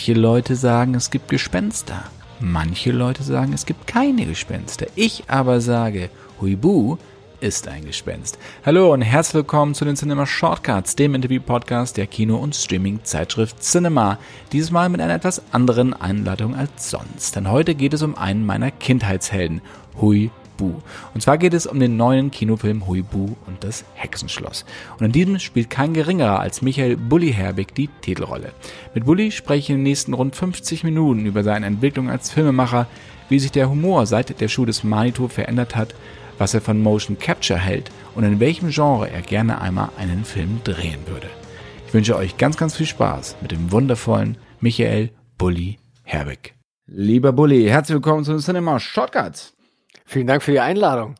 Manche Leute sagen, es gibt Gespenster. Manche Leute sagen, es gibt keine Gespenster. Ich aber sage, Huibu ist ein Gespenst. Hallo und herzlich willkommen zu den Cinema Shortcuts, dem Interview-Podcast der Kino- und Streaming-Zeitschrift Cinema. Dieses Mal mit einer etwas anderen Einladung als sonst. Denn heute geht es um einen meiner Kindheitshelden, Hui Bu. Und zwar geht es um den neuen Kinofilm Hui Bu und das Hexenschloss. Und in diesem spielt kein geringerer als Michael Bulli Herbig die Titelrolle. Mit Bulli spreche ich in den nächsten rund 50 Minuten über seine Entwicklung als Filmemacher, wie sich der Humor seit der Schuh des Manitou verändert hat, was er von Motion Capture hält und in welchem Genre er gerne einmal einen Film drehen würde. Ich wünsche euch ganz, ganz viel Spaß mit dem wundervollen Michael Bulli Herbig. Lieber Bulli, herzlich willkommen zu Cinema Shortcuts. Vielen Dank für die Einladung.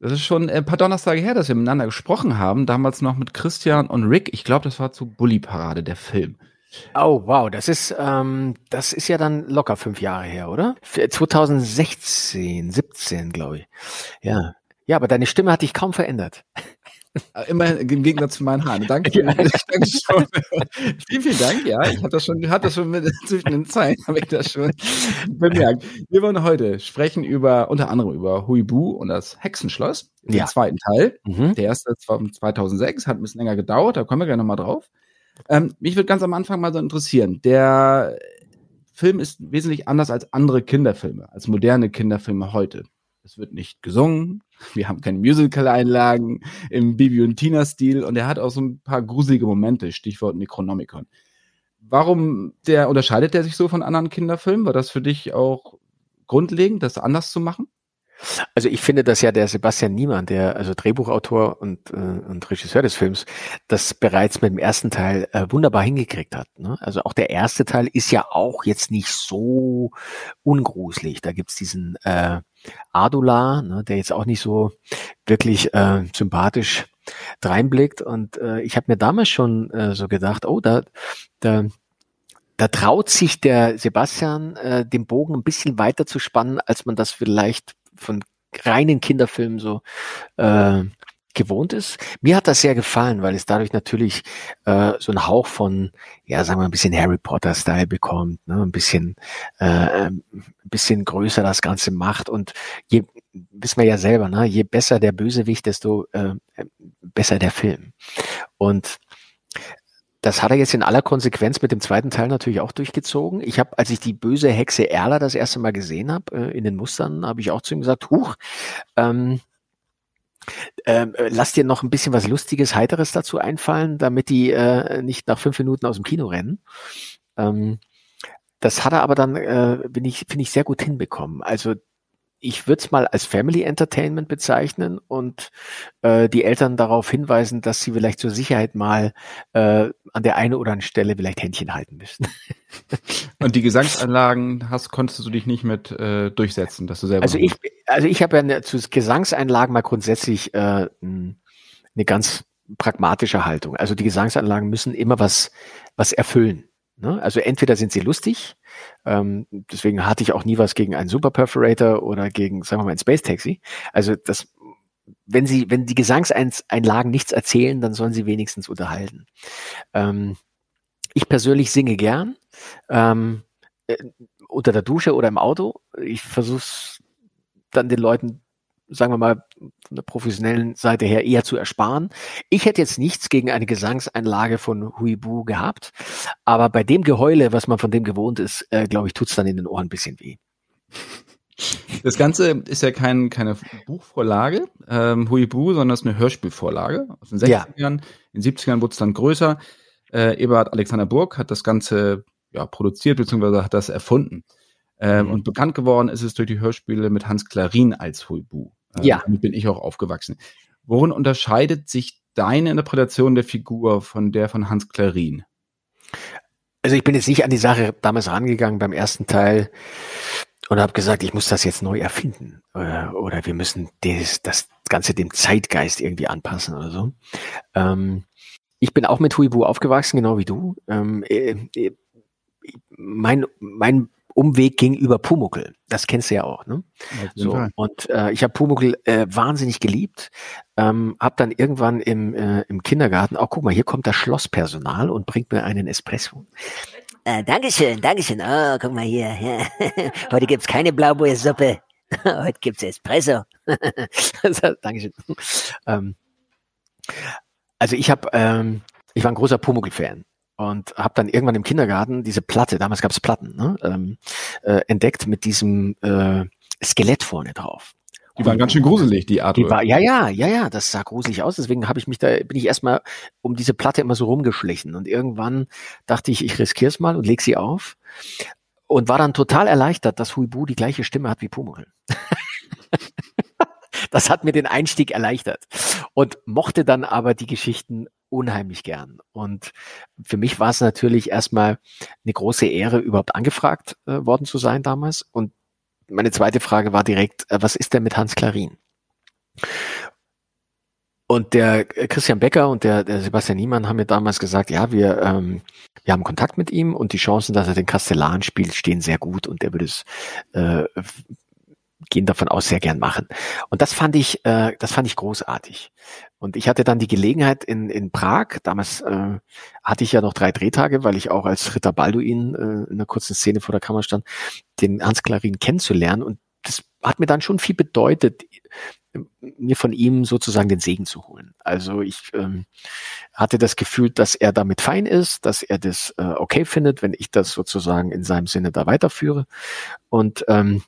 Das ist schon ein paar Donnerstage her, dass wir miteinander gesprochen haben. Damals noch mit Christian und Rick. Ich glaube, das war zu Bully Parade, der Film. Oh, wow, das ist, ähm, das ist ja dann locker fünf Jahre her, oder? 2016, 17, glaube ich. Ja. Ja, aber deine Stimme hat dich kaum verändert. Äh, immer im Gegensatz zu meinen Haaren. Danke, ja. vielen, vielen Dank. Ja, ich habe das schon, hatte das schon mit, zwischen den Zeilen, habe ich das schon bemerkt. Wir wollen heute sprechen über, unter anderem über Huibu und das Hexenschloss, den ja. zweiten Teil. Mhm. Der erste war 2006, hat ein bisschen länger gedauert, da kommen wir gleich nochmal drauf. Ähm, mich würde ganz am Anfang mal so interessieren, der Film ist wesentlich anders als andere Kinderfilme, als moderne Kinderfilme heute. Es wird nicht gesungen. Wir haben keine Musical-Einlagen im Bibi und Tina-Stil und er hat auch so ein paar gruselige Momente, Stichwort Necronomicon. Warum der unterscheidet der sich so von anderen Kinderfilmen? War das für dich auch grundlegend, das anders zu machen? Also ich finde, dass ja der Sebastian Niemann, der also Drehbuchautor und, äh, und Regisseur des Films, das bereits mit dem ersten Teil äh, wunderbar hingekriegt hat. Ne? Also auch der erste Teil ist ja auch jetzt nicht so ungruselig. Da gibt's diesen äh, Adula, ne, der jetzt auch nicht so wirklich äh, sympathisch dreinblickt. Und äh, ich habe mir damals schon äh, so gedacht, oh, da, da da traut sich der Sebastian, äh, den Bogen ein bisschen weiter zu spannen, als man das vielleicht von reinen Kinderfilmen so äh, gewohnt ist. Mir hat das sehr gefallen, weil es dadurch natürlich äh, so einen Hauch von, ja, sagen wir ein bisschen Harry Potter-Style bekommt, ne? ein bisschen, äh, ein bisschen größer das Ganze macht und je, wissen wir ja selber, ne? je besser der Bösewicht, desto äh, besser der Film. Und das hat er jetzt in aller Konsequenz mit dem zweiten Teil natürlich auch durchgezogen. Ich habe, als ich die böse Hexe Erla das erste Mal gesehen habe, äh, in den Mustern, habe ich auch zu ihm gesagt, huch, ähm, ähm, lass dir noch ein bisschen was Lustiges, Heiteres dazu einfallen, damit die äh, nicht nach fünf Minuten aus dem Kino rennen. Ähm, das hat er aber dann, äh, bin ich, finde ich, sehr gut hinbekommen. Also ich würde es mal als Family Entertainment bezeichnen und äh, die Eltern darauf hinweisen, dass sie vielleicht zur Sicherheit mal äh, an der einen oder anderen Stelle vielleicht Händchen halten müssen. und die Gesangsanlagen hast, konntest du dich nicht mit äh, durchsetzen, dass du selber. Also ich, also ich habe ja eine, zu Gesangseinlagen mal grundsätzlich äh, eine ganz pragmatische Haltung. Also die Gesangsanlagen müssen immer was was erfüllen. Ne? Also entweder sind sie lustig, ähm, deswegen hatte ich auch nie was gegen einen Super Perforator oder gegen, sagen wir mal, ein Space Taxi. Also das, wenn sie, wenn die Gesangseinlagen nichts erzählen, dann sollen sie wenigstens unterhalten. Ähm, ich persönlich singe gern ähm, äh, unter der Dusche oder im Auto. Ich versuche dann den Leuten sagen wir mal, von der professionellen Seite her eher zu ersparen. Ich hätte jetzt nichts gegen eine Gesangseinlage von Huibu gehabt, aber bei dem Geheule, was man von dem gewohnt ist, äh, glaube ich, tut's dann in den Ohren ein bisschen weh. Das Ganze ist ja kein, keine Buchvorlage, ähm, Huibu, sondern es ist eine Hörspielvorlage aus den 60ern. Ja. In den 70ern wurde es dann größer. Äh, Eberhard Alexander Burg hat das Ganze ja, produziert, beziehungsweise hat das erfunden. Ähm, mhm. Und bekannt geworden ist es durch die Hörspiele mit Hans Klarin als Huibu. Äh, ja. Damit bin ich auch aufgewachsen. Worin unterscheidet sich deine Interpretation der Figur von der von Hans Klarin? Also ich bin jetzt nicht an die Sache damals rangegangen beim ersten Teil und habe gesagt, ich muss das jetzt neu erfinden äh, oder wir müssen das, das Ganze dem Zeitgeist irgendwie anpassen oder so. Ähm, ich bin auch mit Huibu aufgewachsen, genau wie du. Ähm, äh, äh, mein, mein Umweg ging über Pumuckel. Das kennst du ja auch, ne? So, und äh, ich habe Pumuckel äh, wahnsinnig geliebt. Ähm, hab dann irgendwann im, äh, im Kindergarten, auch oh, guck mal, hier kommt das Schlosspersonal und bringt mir einen Espresso. Äh, Dankeschön, Dankeschön. Oh, guck mal hier. Heute gibt's keine Blaubeersuppe. Heute gibt's Espresso. Dankeschön. Ähm, also ich habe, ähm, ich war ein großer Pumuckl-Fan und habe dann irgendwann im Kindergarten diese Platte, damals gab's Platten, ne, ähm, äh, entdeckt mit diesem äh, Skelett vorne drauf. Die waren ganz schön gruselig, die Art. Die war, ja, ja, ja, ja, das sah gruselig aus. Deswegen habe ich mich da, bin ich erstmal um diese Platte immer so rumgeschlichen. Und irgendwann dachte ich, ich riskiere es mal und leg sie auf. Und war dann total erleichtert, dass Huibu die gleiche Stimme hat wie Pumuckl. das hat mir den Einstieg erleichtert. Und mochte dann aber die Geschichten unheimlich gern. Und für mich war es natürlich erstmal eine große Ehre, überhaupt angefragt äh, worden zu sein damals. Und meine zweite Frage war direkt, äh, was ist denn mit Hans Klarin? Und der Christian Becker und der, der Sebastian Niemann haben mir damals gesagt, ja, wir, ähm, wir haben Kontakt mit ihm und die Chancen, dass er den Kastellan spielt, stehen sehr gut und er würde es äh, gehen davon aus sehr gern machen. Und das fand ich, äh, das fand ich großartig. Und ich hatte dann die Gelegenheit in, in Prag, damals äh, hatte ich ja noch drei Drehtage, weil ich auch als Ritter Balduin äh, in einer kurzen Szene vor der Kamera stand, den Hans Klarin kennenzulernen. Und das hat mir dann schon viel bedeutet, mir von ihm sozusagen den Segen zu holen. Also ich ähm, hatte das Gefühl, dass er damit fein ist, dass er das äh, okay findet, wenn ich das sozusagen in seinem Sinne da weiterführe. Und ähm,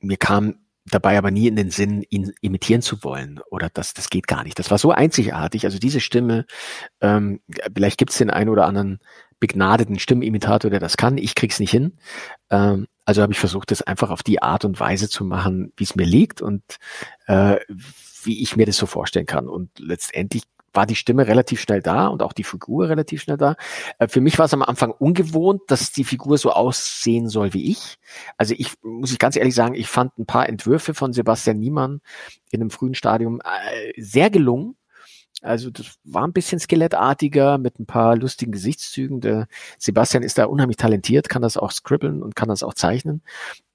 mir kam dabei aber nie in den Sinn, ihn imitieren zu wollen oder das, das geht gar nicht. Das war so einzigartig. Also diese Stimme, ähm, vielleicht gibt es den einen oder anderen begnadeten Stimmenimitator, der das kann. Ich krieg's nicht hin. Ähm, also habe ich versucht, das einfach auf die Art und Weise zu machen, wie es mir liegt und äh, wie ich mir das so vorstellen kann. Und letztendlich war die Stimme relativ schnell da und auch die Figur relativ schnell da. Äh, für mich war es am Anfang ungewohnt, dass die Figur so aussehen soll wie ich. Also ich muss ich ganz ehrlich sagen, ich fand ein paar Entwürfe von Sebastian Niemann in einem frühen Stadium äh, sehr gelungen. Also das war ein bisschen skelettartiger mit ein paar lustigen Gesichtszügen. Der Sebastian ist da unheimlich talentiert, kann das auch scribbeln und kann das auch zeichnen.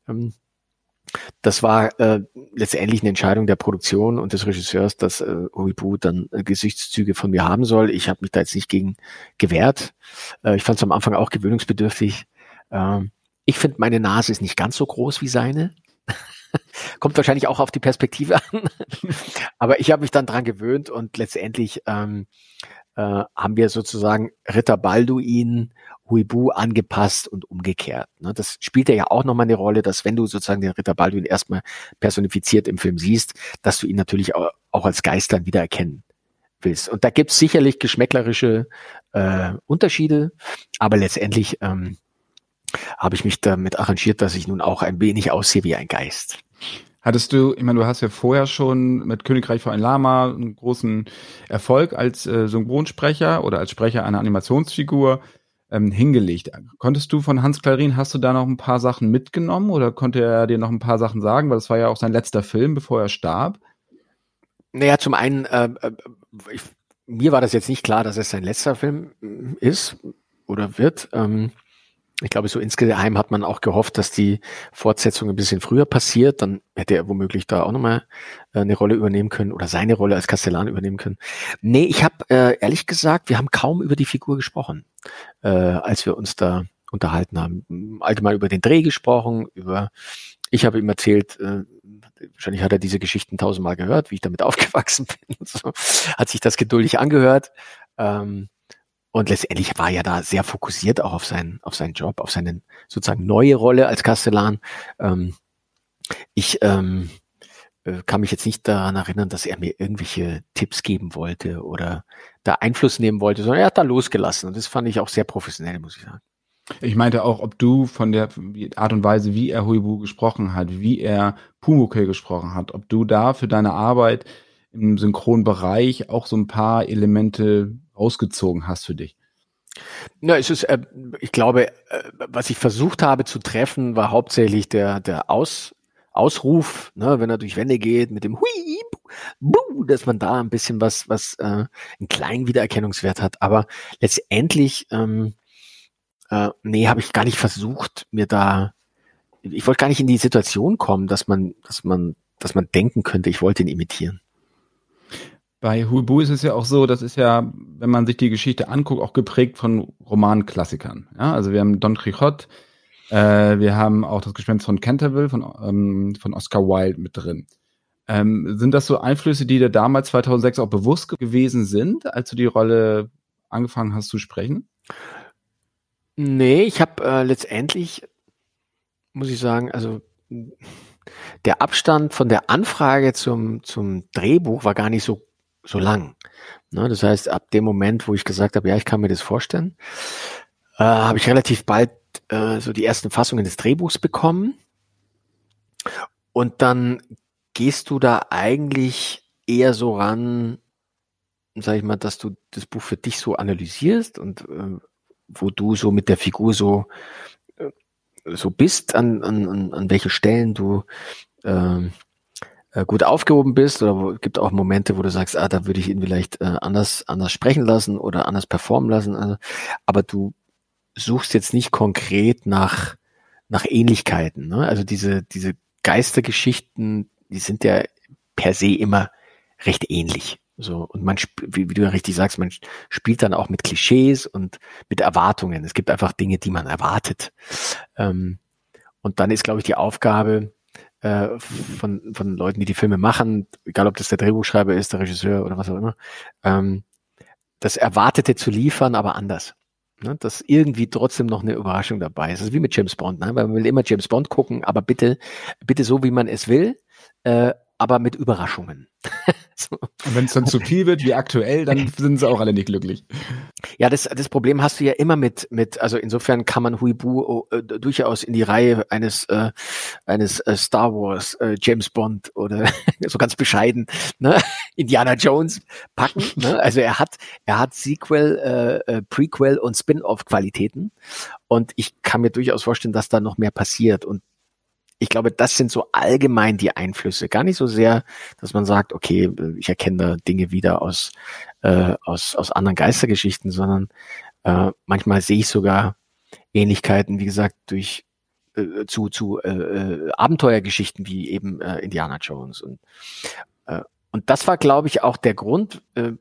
Ähm, das war äh, letztendlich eine Entscheidung der Produktion und des Regisseurs, dass äh, Uibu dann äh, Gesichtszüge von mir haben soll. Ich habe mich da jetzt nicht gegen gewehrt. Äh, ich fand es am Anfang auch gewöhnungsbedürftig. Äh, ich finde, meine Nase ist nicht ganz so groß wie seine. Kommt wahrscheinlich auch auf die Perspektive an. Aber ich habe mich dann dran gewöhnt und letztendlich ähm, äh, haben wir sozusagen Ritter Balduin Huibu angepasst und umgekehrt. Ne? Das spielt ja auch nochmal eine Rolle, dass wenn du sozusagen den Ritter Balduin erstmal personifiziert im Film siehst, dass du ihn natürlich auch, auch als Geist dann wieder erkennen willst. Und da gibt's sicherlich geschmäcklerische äh, Unterschiede, aber letztendlich ähm, habe ich mich damit arrangiert, dass ich nun auch ein wenig aussehe wie ein Geist. Hattest du, ich meine, du hast ja vorher schon mit Königreich für ein Lama einen großen Erfolg als äh, Synchronsprecher oder als Sprecher einer Animationsfigur ähm, hingelegt. Konntest du von Hans Klarin, hast du da noch ein paar Sachen mitgenommen oder konnte er dir noch ein paar Sachen sagen? Weil das war ja auch sein letzter Film, bevor er starb. Naja, zum einen, äh, äh ich, mir war das jetzt nicht klar, dass es sein letzter Film ist oder wird. Ähm, ich glaube, so insgeheim hat man auch gehofft, dass die Fortsetzung ein bisschen früher passiert. Dann hätte er womöglich da auch nochmal äh, eine Rolle übernehmen können oder seine Rolle als Kastellan übernehmen können. Nee, ich habe äh, ehrlich gesagt, wir haben kaum über die Figur gesprochen, äh, als wir uns da unterhalten haben. Allgemein über den Dreh gesprochen, über ich habe ihm erzählt, äh, wahrscheinlich hat er diese Geschichten tausendmal gehört, wie ich damit aufgewachsen bin. So, hat sich das geduldig angehört. Ähm, und letztendlich war er da sehr fokussiert auch auf seinen, auf seinen Job, auf seine sozusagen neue Rolle als Kastellan. Ähm, ich ähm, äh, kann mich jetzt nicht daran erinnern, dass er mir irgendwelche Tipps geben wollte oder da Einfluss nehmen wollte, sondern er hat da losgelassen. Und das fand ich auch sehr professionell, muss ich sagen. Ich meinte auch, ob du von der Art und Weise, wie er Huibu gesprochen hat, wie er Pumuckl gesprochen hat, ob du da für deine Arbeit im Synchronbereich auch so ein paar Elemente rausgezogen hast für dich? Na, es ist, äh, ich glaube, äh, was ich versucht habe zu treffen, war hauptsächlich der, der Aus, Ausruf, ne, wenn er durch Wände geht mit dem Hui, buh, dass man da ein bisschen was, was äh, einen kleinen Wiedererkennungswert hat. Aber letztendlich, ähm, äh, nee, habe ich gar nicht versucht, mir da, ich wollte gar nicht in die Situation kommen, dass man, dass man, dass man denken könnte, ich wollte ihn imitieren. Bei Huibu ist es ja auch so, das ist ja, wenn man sich die Geschichte anguckt, auch geprägt von Romanklassikern. Ja, also wir haben Don Quixote, äh, wir haben auch das Gespenst von Canterville von, ähm, von Oscar Wilde mit drin. Ähm, sind das so Einflüsse, die dir damals 2006 auch bewusst gewesen sind, als du die Rolle angefangen hast zu sprechen? Nee, ich habe äh, letztendlich, muss ich sagen, also der Abstand von der Anfrage zum, zum Drehbuch war gar nicht so, so lang. Ne, das heißt, ab dem Moment, wo ich gesagt habe, ja, ich kann mir das vorstellen, äh, habe ich relativ bald äh, so die ersten Fassungen des Drehbuchs bekommen. Und dann gehst du da eigentlich eher so ran, sag ich mal, dass du das Buch für dich so analysierst und äh, wo du so mit der Figur so äh, so bist, an, an, an welche Stellen du ähm, äh, gut aufgehoben bist oder wo, gibt auch Momente, wo du sagst, ah, da würde ich ihn vielleicht äh, anders anders sprechen lassen oder anders performen lassen. Also, aber du suchst jetzt nicht konkret nach nach Ähnlichkeiten. Ne? Also diese diese Geistergeschichten, die sind ja per se immer recht ähnlich. So, und man, wie, wie du ja richtig sagst, man spielt dann auch mit Klischees und mit Erwartungen. Es gibt einfach Dinge, die man erwartet. Ähm, und dann ist, glaube ich, die Aufgabe äh, von, von Leuten, die die Filme machen, egal ob das der Drehbuchschreiber ist, der Regisseur oder was auch immer, ähm, das Erwartete zu liefern, aber anders. Ne, dass irgendwie trotzdem noch eine Überraschung dabei ist. Das ist wie mit James Bond, ne? weil man will immer James Bond gucken, aber bitte, bitte so, wie man es will, äh, aber mit Überraschungen. so. Und wenn es dann zu viel wird, wie aktuell, dann sind sie auch alle nicht glücklich. Ja, das, das Problem hast du ja immer mit, mit, also insofern kann man Huibu äh, durchaus in die Reihe eines, äh, eines äh, Star Wars, äh, James Bond oder so ganz bescheiden, ne? Indiana Jones packen. Ne? Also er hat, er hat Sequel, äh, äh, Prequel und Spin-off-Qualitäten. Und ich kann mir durchaus vorstellen, dass da noch mehr passiert. Und ich glaube, das sind so allgemein die Einflüsse. Gar nicht so sehr, dass man sagt, okay, ich erkenne da Dinge wieder aus, äh, aus, aus anderen Geistergeschichten, sondern äh, manchmal sehe ich sogar Ähnlichkeiten, wie gesagt, durch äh, zu, zu äh, äh Abenteuergeschichten wie eben äh, Indiana Jones. Und, äh, und das war, glaube ich, auch der Grund, äh,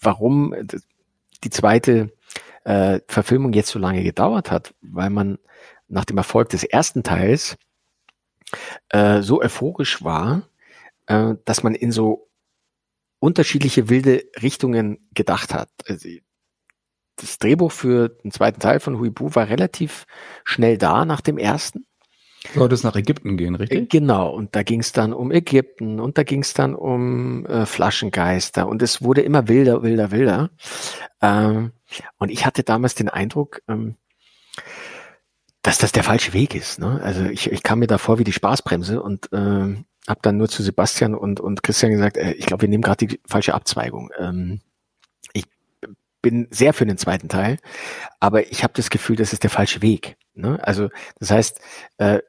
warum die zweite äh, Verfilmung jetzt so lange gedauert hat, weil man nach dem Erfolg des ersten Teils äh, so euphorisch war, äh, dass man in so unterschiedliche wilde Richtungen gedacht hat. Also, das Drehbuch für den zweiten Teil von Huibu war relativ schnell da nach dem ersten. Sollte es nach Ägypten gehen, richtig? Äh, genau, und da ging es dann um Ägypten und da ging es dann um äh, Flaschengeister und es wurde immer wilder, wilder, wilder. Ähm, und ich hatte damals den Eindruck, ähm, dass das der falsche Weg ist. Ne? Also ich, ich kam mir da vor wie die Spaßbremse und äh, habe dann nur zu Sebastian und, und Christian gesagt, äh, ich glaube, wir nehmen gerade die falsche Abzweigung. Ähm, ich bin sehr für den zweiten Teil, aber ich habe das Gefühl, das ist der falsche Weg. Ne? Also das heißt, äh,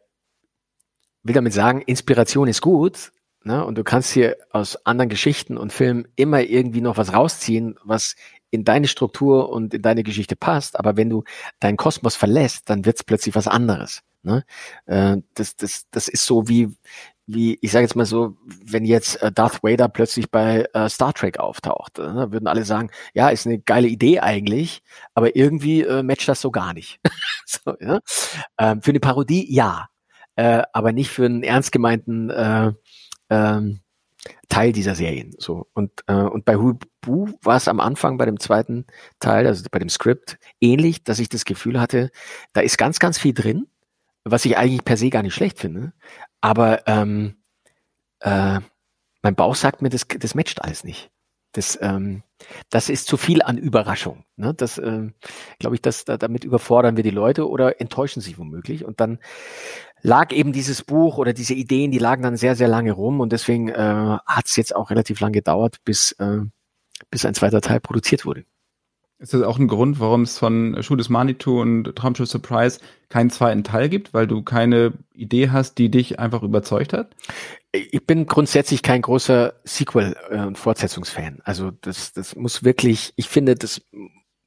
will damit sagen, Inspiration ist gut, ne? und du kannst hier aus anderen Geschichten und Filmen immer irgendwie noch was rausziehen, was in deine Struktur und in deine Geschichte passt, aber wenn du deinen Kosmos verlässt, dann wird es plötzlich was anderes. Ne? Äh, das, das, das ist so wie, wie ich sage jetzt mal so, wenn jetzt äh, Darth Vader plötzlich bei äh, Star Trek auftaucht, äh, ne, würden alle sagen, ja, ist eine geile Idee eigentlich, aber irgendwie äh, matcht das so gar nicht. so, ja? ähm, für eine Parodie ja, äh, aber nicht für einen ernst gemeinten äh, ähm, Teil dieser Serien. So und äh, und bei Hubu war es am Anfang bei dem zweiten Teil, also bei dem Skript, ähnlich, dass ich das Gefühl hatte, da ist ganz ganz viel drin, was ich eigentlich per se gar nicht schlecht finde, aber ähm, äh, mein Bauch sagt mir, das das matcht alles nicht. Das, ähm, das ist zu viel an Überraschung. Ne? Das, ähm, glaube ich, das, da, damit überfordern wir die Leute oder enttäuschen sie womöglich. Und dann lag eben dieses Buch oder diese Ideen, die lagen dann sehr, sehr lange rum und deswegen äh, hat es jetzt auch relativ lange gedauert, bis, äh, bis ein zweiter Teil produziert wurde. Ist das auch ein Grund, warum es von Schuh des Manitou und Traumschiff Surprise keinen zweiten Teil gibt, weil du keine Idee hast, die dich einfach überzeugt hat? Ich bin grundsätzlich kein großer Sequel- äh, und Fortsetzungsfan. Also das, das muss wirklich, ich finde, das,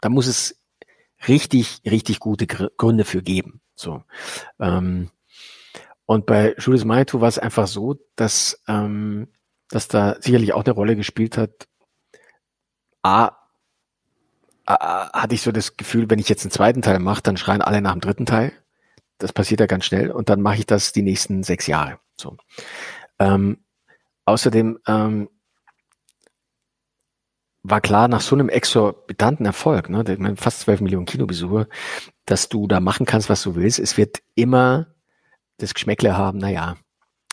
da muss es richtig, richtig gute Gründe für geben. So. Ähm, und bei Julius Manitou war es einfach so, dass ähm, dass da sicherlich auch eine Rolle gespielt hat. A, A hatte ich so das Gefühl, wenn ich jetzt einen zweiten Teil mache, dann schreien alle nach dem dritten Teil. Das passiert ja ganz schnell und dann mache ich das die nächsten sechs Jahre. So. Ähm, außerdem ähm, war klar, nach so einem exorbitanten Erfolg, ne, fast zwölf Millionen Kinobesucher, dass du da machen kannst, was du willst. Es wird immer das Geschmäckle haben, naja,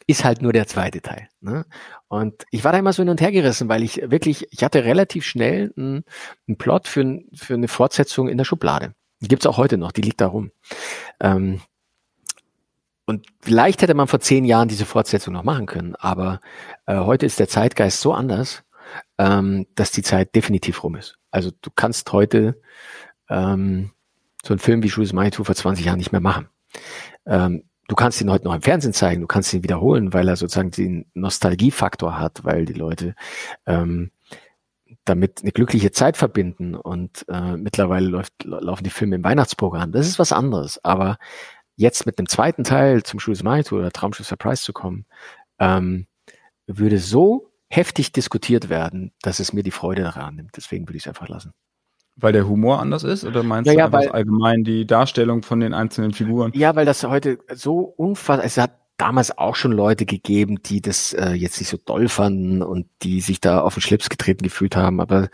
ist halt nur der zweite Teil. Ne? Und ich war da immer so hin und her gerissen, weil ich wirklich, ich hatte relativ schnell einen, einen Plot für, für eine Fortsetzung in der Schublade. Die gibt's auch heute noch, die liegt da rum. Ähm, und vielleicht hätte man vor zehn Jahren diese Fortsetzung noch machen können, aber äh, heute ist der Zeitgeist so anders, ähm, dass die Zeit definitiv rum ist. Also du kannst heute ähm, so einen Film wie Jules Manitou vor 20 Jahren nicht mehr machen. Ähm, du kannst ihn heute noch im Fernsehen zeigen, du kannst ihn wiederholen, weil er sozusagen den Nostalgiefaktor hat, weil die Leute ähm, damit eine glückliche Zeit verbinden und äh, mittlerweile läuft, laufen die Filme im Weihnachtsprogramm. Das ist was anderes. Aber jetzt mit einem zweiten Teil zum Jules Manitou oder Traumschiff Surprise zu kommen, ähm, würde so heftig diskutiert werden, dass es mir die Freude daran nimmt. Deswegen würde ich es einfach lassen. Weil der Humor anders ist oder meinst ja, du ja, weil, allgemein die Darstellung von den einzelnen Figuren? Ja, weil das heute so unfassbar, es hat damals auch schon Leute gegeben, die das äh, jetzt nicht so doll fanden und die sich da auf den Schlips getreten gefühlt haben, aber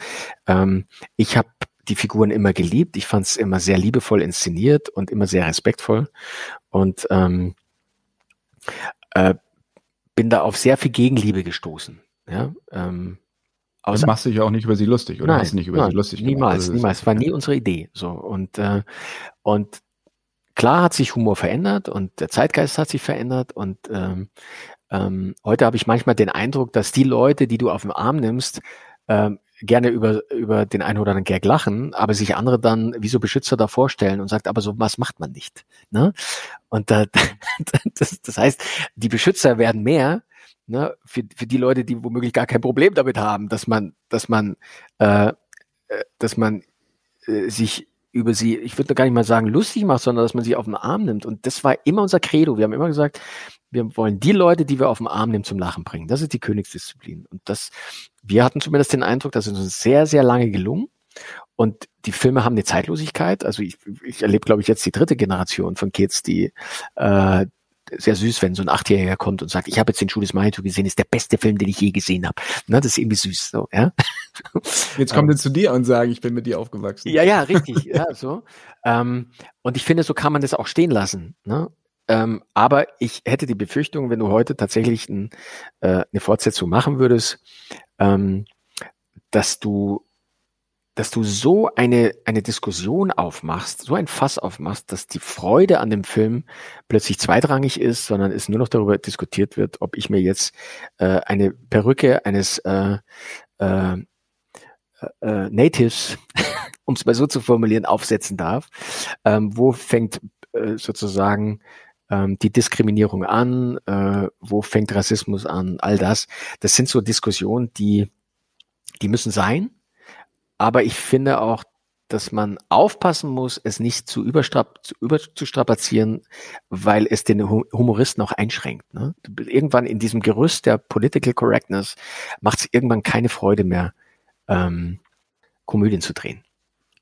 ähm, ich habe die Figuren immer geliebt, ich fand es immer sehr liebevoll inszeniert und immer sehr respektvoll und ähm, äh, bin da auf sehr viel Gegenliebe gestoßen. Ja, ähm, aus machst du dich auch nicht über sie lustig, oder nein, hast du nicht über nein, sie lustig Niemals, also, niemals. War nie unsere Idee. So und äh, und klar hat sich Humor verändert und der Zeitgeist hat sich verändert und ähm, ähm, heute habe ich manchmal den Eindruck, dass die Leute, die du auf den Arm nimmst, ähm, gerne über, über den einen oder anderen Gag lachen, aber sich andere dann wie so Beschützer da vorstellen und sagt, aber so was macht man nicht. Ne? Und da, das, das heißt, die Beschützer werden mehr ne, für, für die Leute, die womöglich gar kein Problem damit haben, dass man, dass man, äh, äh, dass man äh, sich über sie, ich würde gar nicht mal sagen lustig macht, sondern dass man sie auf den Arm nimmt. Und das war immer unser Credo. Wir haben immer gesagt, wir wollen die Leute, die wir auf den Arm nehmen, zum Lachen bringen. Das ist die Königsdisziplin. Und das, wir hatten zumindest den Eindruck, das ist uns sehr, sehr lange gelungen. Und die Filme haben eine Zeitlosigkeit. Also ich, ich erlebe, glaube ich, jetzt die dritte Generation von Kids, die, äh, sehr süß, wenn so ein Achtjähriger kommt und sagt, ich habe jetzt den Schuh des Manitou gesehen, ist der beste Film, den ich je gesehen habe. Ne, das ist irgendwie süß, so, ja. Jetzt kommt er zu dir und sagt, ich bin mit dir aufgewachsen. Ja, ja, richtig, ja, so. Ähm, und ich finde, so kann man das auch stehen lassen, ne? Ähm, aber ich hätte die Befürchtung, wenn du heute tatsächlich ein, äh, eine Fortsetzung machen würdest, ähm, dass du dass du so eine, eine Diskussion aufmachst, so ein Fass aufmachst, dass die Freude an dem Film plötzlich zweitrangig ist, sondern es nur noch darüber diskutiert wird, ob ich mir jetzt äh, eine Perücke eines äh, äh, äh, Natives, um es mal so zu formulieren, aufsetzen darf. Ähm, wo fängt äh, sozusagen ähm, die Diskriminierung an? Äh, wo fängt Rassismus an? All das. Das sind so Diskussionen, die, die müssen sein aber ich finde auch, dass man aufpassen muss, es nicht zu, überstrap zu überzustrapazieren, weil es den Humoristen auch einschränkt. Ne? Irgendwann in diesem Gerüst der Political Correctness macht es irgendwann keine Freude mehr, ähm, Komödien zu drehen.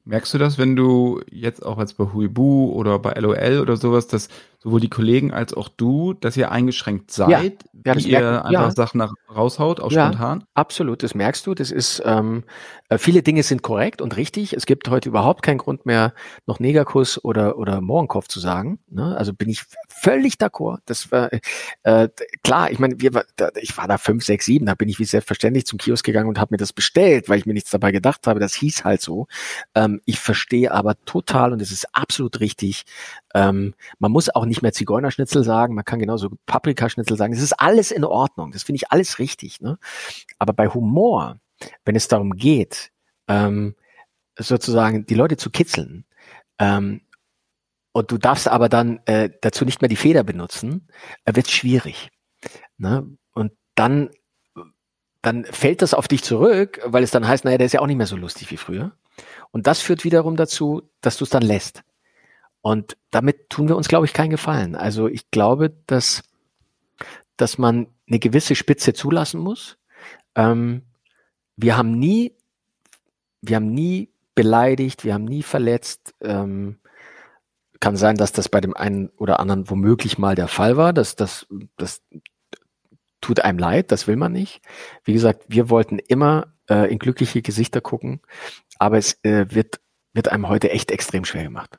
Merkst du das, wenn du jetzt auch als bei Huibu oder bei LOL oder sowas, dass sowohl die Kollegen als auch du, dass ihr eingeschränkt seid, ja, ja, wie ihr merken, einfach ja. Sachen nach, raushaut, auch ja, spontan? Absolut, das merkst du. Das ist ähm, äh, viele Dinge sind korrekt und richtig. Es gibt heute überhaupt keinen Grund mehr, noch Negerkuss oder oder Mohrenkopf zu sagen. Ne? Also bin ich völlig d'accord. Das war äh, klar. Ich meine, wir da, ich war da fünf, sechs, sieben. Da bin ich wie selbstverständlich zum Kiosk gegangen und habe mir das bestellt, weil ich mir nichts dabei gedacht habe. Das hieß halt so. Ähm, ich verstehe aber total und es ist absolut richtig. Ähm, man muss auch nicht nicht mehr Zigeunerschnitzel sagen, man kann genauso Paprikaschnitzel sagen. Das ist alles in Ordnung. Das finde ich alles richtig. Ne? Aber bei Humor, wenn es darum geht, ähm, sozusagen die Leute zu kitzeln, ähm, und du darfst aber dann äh, dazu nicht mehr die Feder benutzen, äh, wird schwierig. Ne? Und dann, dann fällt das auf dich zurück, weil es dann heißt, naja, der ist ja auch nicht mehr so lustig wie früher. Und das führt wiederum dazu, dass du es dann lässt. Und damit tun wir uns, glaube ich, keinen Gefallen. Also ich glaube, dass, dass man eine gewisse Spitze zulassen muss, Ähm, wir haben nie, wir haben nie beleidigt, wir haben nie verletzt. Ähm, kann sein, dass das bei dem einen oder anderen womöglich mal der Fall war. Das, das, das tut einem leid, das will man nicht. Wie gesagt, wir wollten immer äh, in glückliche Gesichter gucken, aber es äh, wird, wird einem heute echt extrem schwer gemacht.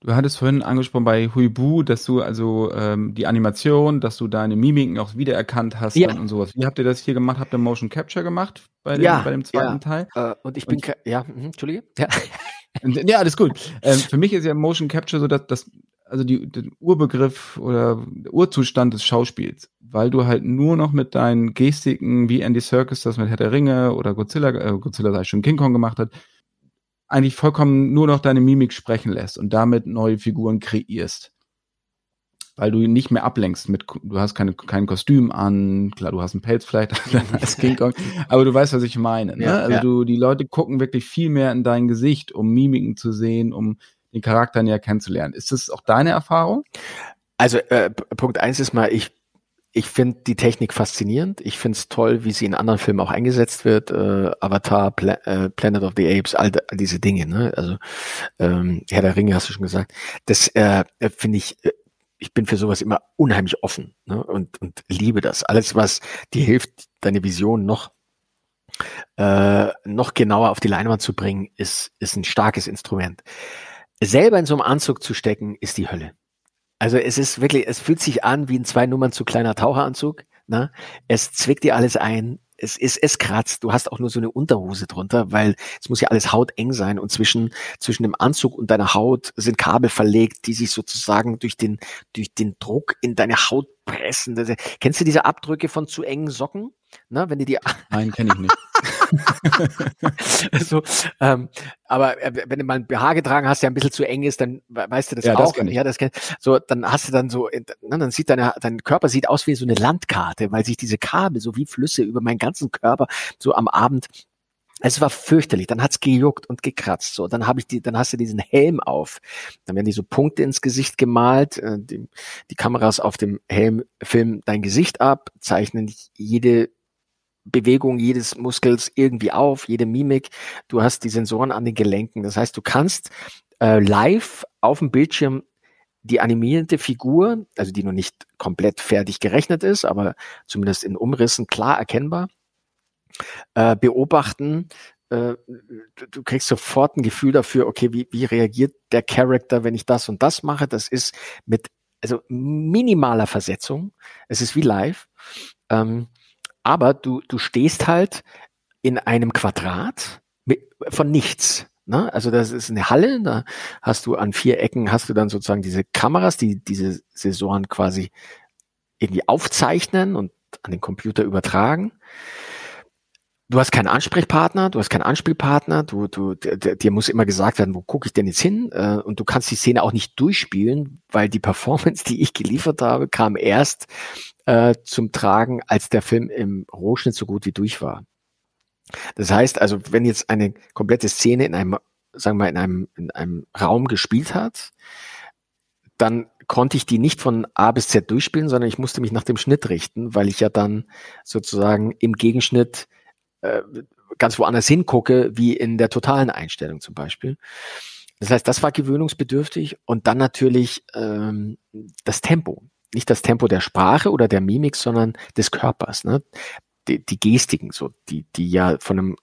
Du hattest vorhin angesprochen bei Huibu, dass du also ähm, die Animation, dass du deine Mimiken auch wiedererkannt hast Ja. und sowas. Wie habt ihr das hier gemacht? Habt ihr Motion Capture gemacht bei dem, Ja, bei dem zweiten ja. Teil? Äh, und ich bin, Und- ja, mhm, Entschuldige. Ja. Und- Ja, alles gut. Ähm, für mich ist ja Motion Capture so, dass das, also die, der Urbegriff oder der Urzustand des Schauspiels, weil du halt nur noch mit deinen Gestiken, wie Andy Serkis das mit Herr der Ringe oder Godzilla, äh, Godzilla sei schon King Kong gemacht hat, eigentlich vollkommen nur noch deine Mimik sprechen lässt und damit neue Figuren kreierst. Weil du ihn nicht mehr ablenkst mit, du hast keine, kein Kostüm an, klar, du hast einen Pelz vielleicht als King Kong, aber du weißt, was ich meine. Ne? Ja, also ja. du, die Leute gucken wirklich viel mehr in dein Gesicht, um Mimiken zu sehen, um den Charakter näher kennenzulernen. Ist das auch deine Erfahrung? Also äh, Punkt eins ist mal, ich, ich finde die Technik faszinierend. Ich finde es toll, wie sie in anderen Filmen auch eingesetzt wird. Äh, Avatar, Pla äh, Planet of the Apes, all, all diese Dinge. Ne? Also ähm, Herr der Ringe hast du schon gesagt. Das äh, finde ich, äh, ich bin für sowas immer unheimlich offen ne? und, und liebe das. Alles, was dir hilft, deine Vision noch äh, noch genauer auf die Leinwand zu bringen, ist, ist ein starkes Instrument. Selber in so einem Anzug zu stecken, ist die Hölle. Also es ist wirklich, es fühlt sich an wie ein zwei Nummern zu kleiner Taucheranzug. Ne? Es zwickt dir alles ein. Es ist, es kratzt. Du hast auch nur so eine Unterhose drunter, weil es muss ja alles hauteng sein und zwischen, zwischen dem Anzug und deiner Haut sind Kabel verlegt, die sich sozusagen durch den, durch den Druck in deine Haut pressen. Das, kennst du diese Abdrücke von zu engen Socken? Ne? Wenn die die Nein, kenne ich nicht. so, ähm, aber äh, wenn du mal ein BH getragen hast, der ein bisschen zu eng ist, dann we- weißt du das Ja, das auch. kenn ich. ja, das kenn, so, dann hast du dann so, äh, ne, dann sieht deine, dein Körper sieht aus wie so eine Landkarte, weil sich diese Kabel so wie Flüsse über meinen ganzen Körper so am Abend es war fürchterlich. Dann hat's gejuckt und gekratzt. So, dann habe ich die, dann hast du diesen Helm auf. Dann werden die so Punkte ins Gesicht gemalt. Äh, die, die Kameras auf dem Helm filmen dein Gesicht ab, zeichnen jede Bewegung jedes Muskels irgendwie auf, jede Mimik. Du hast die Sensoren an den Gelenken. Das heißt, du kannst äh, live auf dem Bildschirm die animierte Figur, also die noch nicht komplett fertig gerechnet ist, aber zumindest in Umrissen klar erkennbar, äh, beobachten. Äh, du- du kriegst sofort ein Gefühl dafür, okay, wie, wie reagiert der Charakter, wenn ich das und das mache? Das ist mit also minimaler Versetzung. Es ist wie live. Ähm, aber du, du stehst halt in einem Quadrat mit, von nichts. Ne? Also das ist eine Halle, da hast du an vier Ecken hast du dann sozusagen diese Kameras, die diese Sensoren quasi irgendwie aufzeichnen und an den Computer übertragen. Du hast keinen Ansprechpartner, du hast keinen Anspielpartner, du, du, dir muss immer gesagt werden, wo gucke ich denn jetzt hin? Äh, Und du kannst die Szene auch nicht durchspielen, weil die Performance, die ich geliefert habe, kam erst äh, zum Tragen, als der Film im Rohschnitt so gut wie durch war. Das heißt also, wenn jetzt eine komplette Szene in einem, sagen wir in einem, in einem Raum gespielt hat, dann konnte ich die nicht von A bis Z durchspielen, sondern ich musste mich nach dem Schnitt richten, weil ich ja dann sozusagen im Gegenschnitt äh, ganz woanders hingucke, wie in der totalen Einstellung zum Beispiel. Das heißt, das war gewöhnungsbedürftig und dann natürlich ähm, das Tempo. Nicht das Tempo der Sprache oder der Mimik, sondern des Körpers. Ne? Die, die Gestiken, so, die, die ja von einem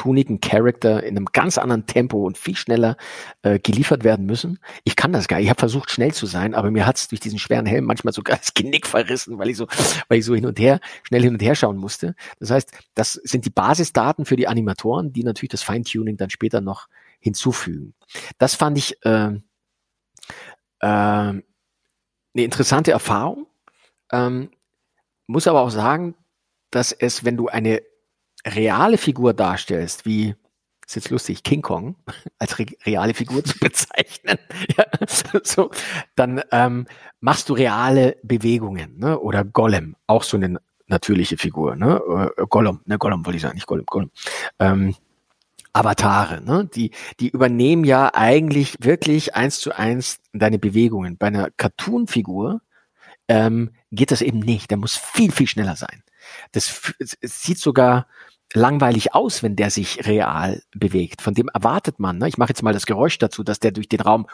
cartoonigen Charakter in einem ganz anderen Tempo und viel schneller äh, geliefert werden müssen. Ich kann das gar nicht. Ich habe versucht, schnell zu sein, aber mir hat es durch diesen schweren Helm manchmal sogar das Genick verrissen, weil ich so, weil ich so hin und her, schnell hin und her schauen musste. Das heißt, das sind die Basisdaten für die Animatoren, die natürlich das Feintuning dann später noch hinzufügen. Das fand ich äh, äh, eine interessante Erfahrung. Ähm, muss aber auch sagen, dass es, wenn du eine reale Figur darstellst, wie ist jetzt lustig, King Kong als re reale Figur zu bezeichnen, ja, so, dann ähm, machst du reale Bewegungen, ne? Oder Gollum, auch so eine natürliche Figur, ne? Äh, Gollum, ne, Gollum wollte ich sagen, nicht Gollum, Gollum. Ähm, Avatare, ne? Die, die übernehmen ja eigentlich wirklich eins zu eins deine Bewegungen. Bei einer Cartoon-Figur ähm, geht das eben nicht. Der muss viel, viel schneller sein. Das es, es sieht sogar langweilig aus, wenn der sich real bewegt. Von dem erwartet man, ne? ich mache jetzt mal das Geräusch dazu, dass der durch den Raum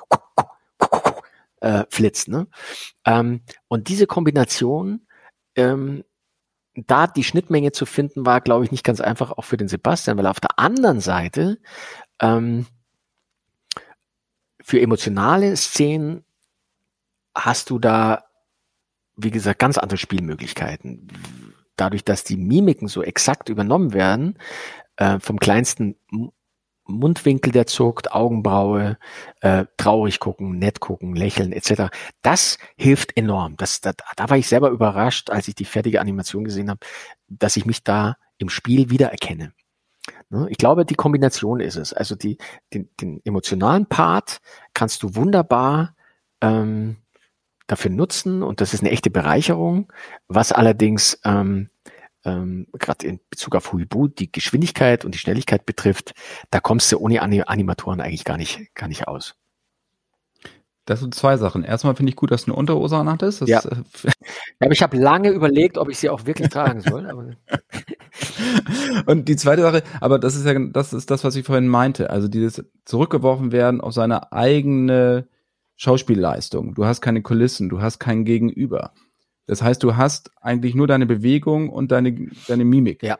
äh, flitzt. Ne? Ähm, und diese Kombination, ähm, da die Schnittmenge zu finden, war, glaube ich, nicht ganz einfach, auch für den Sebastian, weil auf der anderen Seite ähm, für emotionale Szenen hast du da, wie gesagt, ganz andere Spielmöglichkeiten. Dadurch, dass die Mimiken so exakt übernommen werden, äh, vom kleinsten Mundwinkel, der zuckt, Augenbraue, äh, traurig gucken, nett gucken, lächeln etc. Das hilft enorm. Das, da, da war ich selber überrascht, als ich die fertige Animation gesehen habe, dass ich mich da im Spiel wiedererkenne. Ne? Ich glaube, die Kombination ist es. Also die, den, den emotionalen Part kannst du wunderbar ähm, dafür nutzen und das ist eine echte Bereicherung. Was allerdings ähm, ähm, gerade in Bezug auf Huibu die Geschwindigkeit und die Schnelligkeit betrifft, da kommst du ohne Animatoren eigentlich gar nicht, gar nicht aus. Das sind zwei Sachen. Erstmal finde ich gut, dass du eine Unterhose anhattest. Ja. Äh, aber ich habe lange überlegt, ob ich sie auch wirklich tragen soll. und die zweite Sache, aber das ist ja, das ist das, was ich vorhin meinte. Also dieses zurückgeworfen werden auf seine eigene Schauspielleistung. Du hast keine Kulissen, du hast kein Gegenüber. Das heißt, du hast eigentlich nur deine Bewegung und deine, deine Mimik. Ja.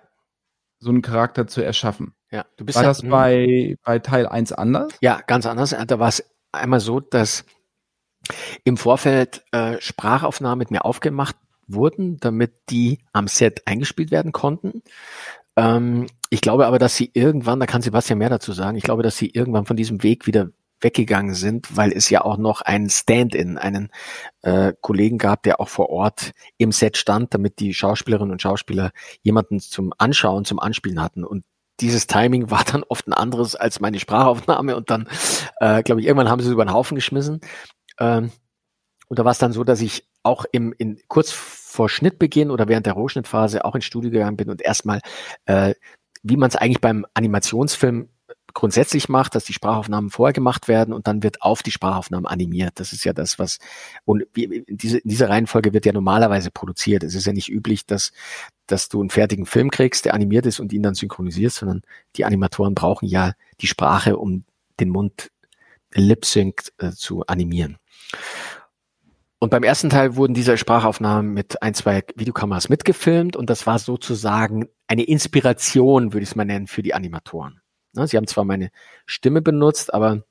So einen Charakter zu erschaffen. Ja, du bist war ja, das hm. bei, bei Teil 1 anders? Ja, ganz anders. Da war es einmal so, dass im Vorfeld äh, Sprachaufnahmen mit mir aufgemacht wurden, damit die am Set eingespielt werden konnten. Ähm, ich glaube aber, dass sie irgendwann, da kann Sebastian mehr dazu sagen, ich glaube, dass sie irgendwann von diesem Weg wieder weggegangen sind, weil es ja auch noch einen Stand-in, einen äh, Kollegen gab, der auch vor Ort im Set stand, damit die Schauspielerinnen und Schauspieler jemanden zum Anschauen, zum Anspielen hatten. Und dieses Timing war dann oft ein anderes als meine Sprachaufnahme und dann, äh, glaube ich, irgendwann haben sie es über den Haufen geschmissen. Ähm, und da war es dann so, dass ich auch im, in, kurz vor Schnittbeginn oder während der Rohschnittphase auch ins Studio gegangen bin und erstmal, äh, wie man es eigentlich beim Animationsfilm grundsätzlich macht, dass die Sprachaufnahmen vorher gemacht werden und dann wird auf die Sprachaufnahmen animiert. Das ist ja das, was, und diese, in dieser Reihenfolge wird ja normalerweise produziert. Es ist ja nicht üblich, dass, dass du einen fertigen Film kriegst, der animiert ist und ihn dann synchronisierst, sondern die Animatoren brauchen ja die Sprache, um den Mund lip-sync äh, zu animieren. Und beim ersten Teil wurden diese Sprachaufnahmen mit ein, zwei Videokameras mitgefilmt und das war sozusagen eine Inspiration, würde ich es mal nennen, für die Animatoren. Ne, sie haben zwar meine Stimme benutzt, aber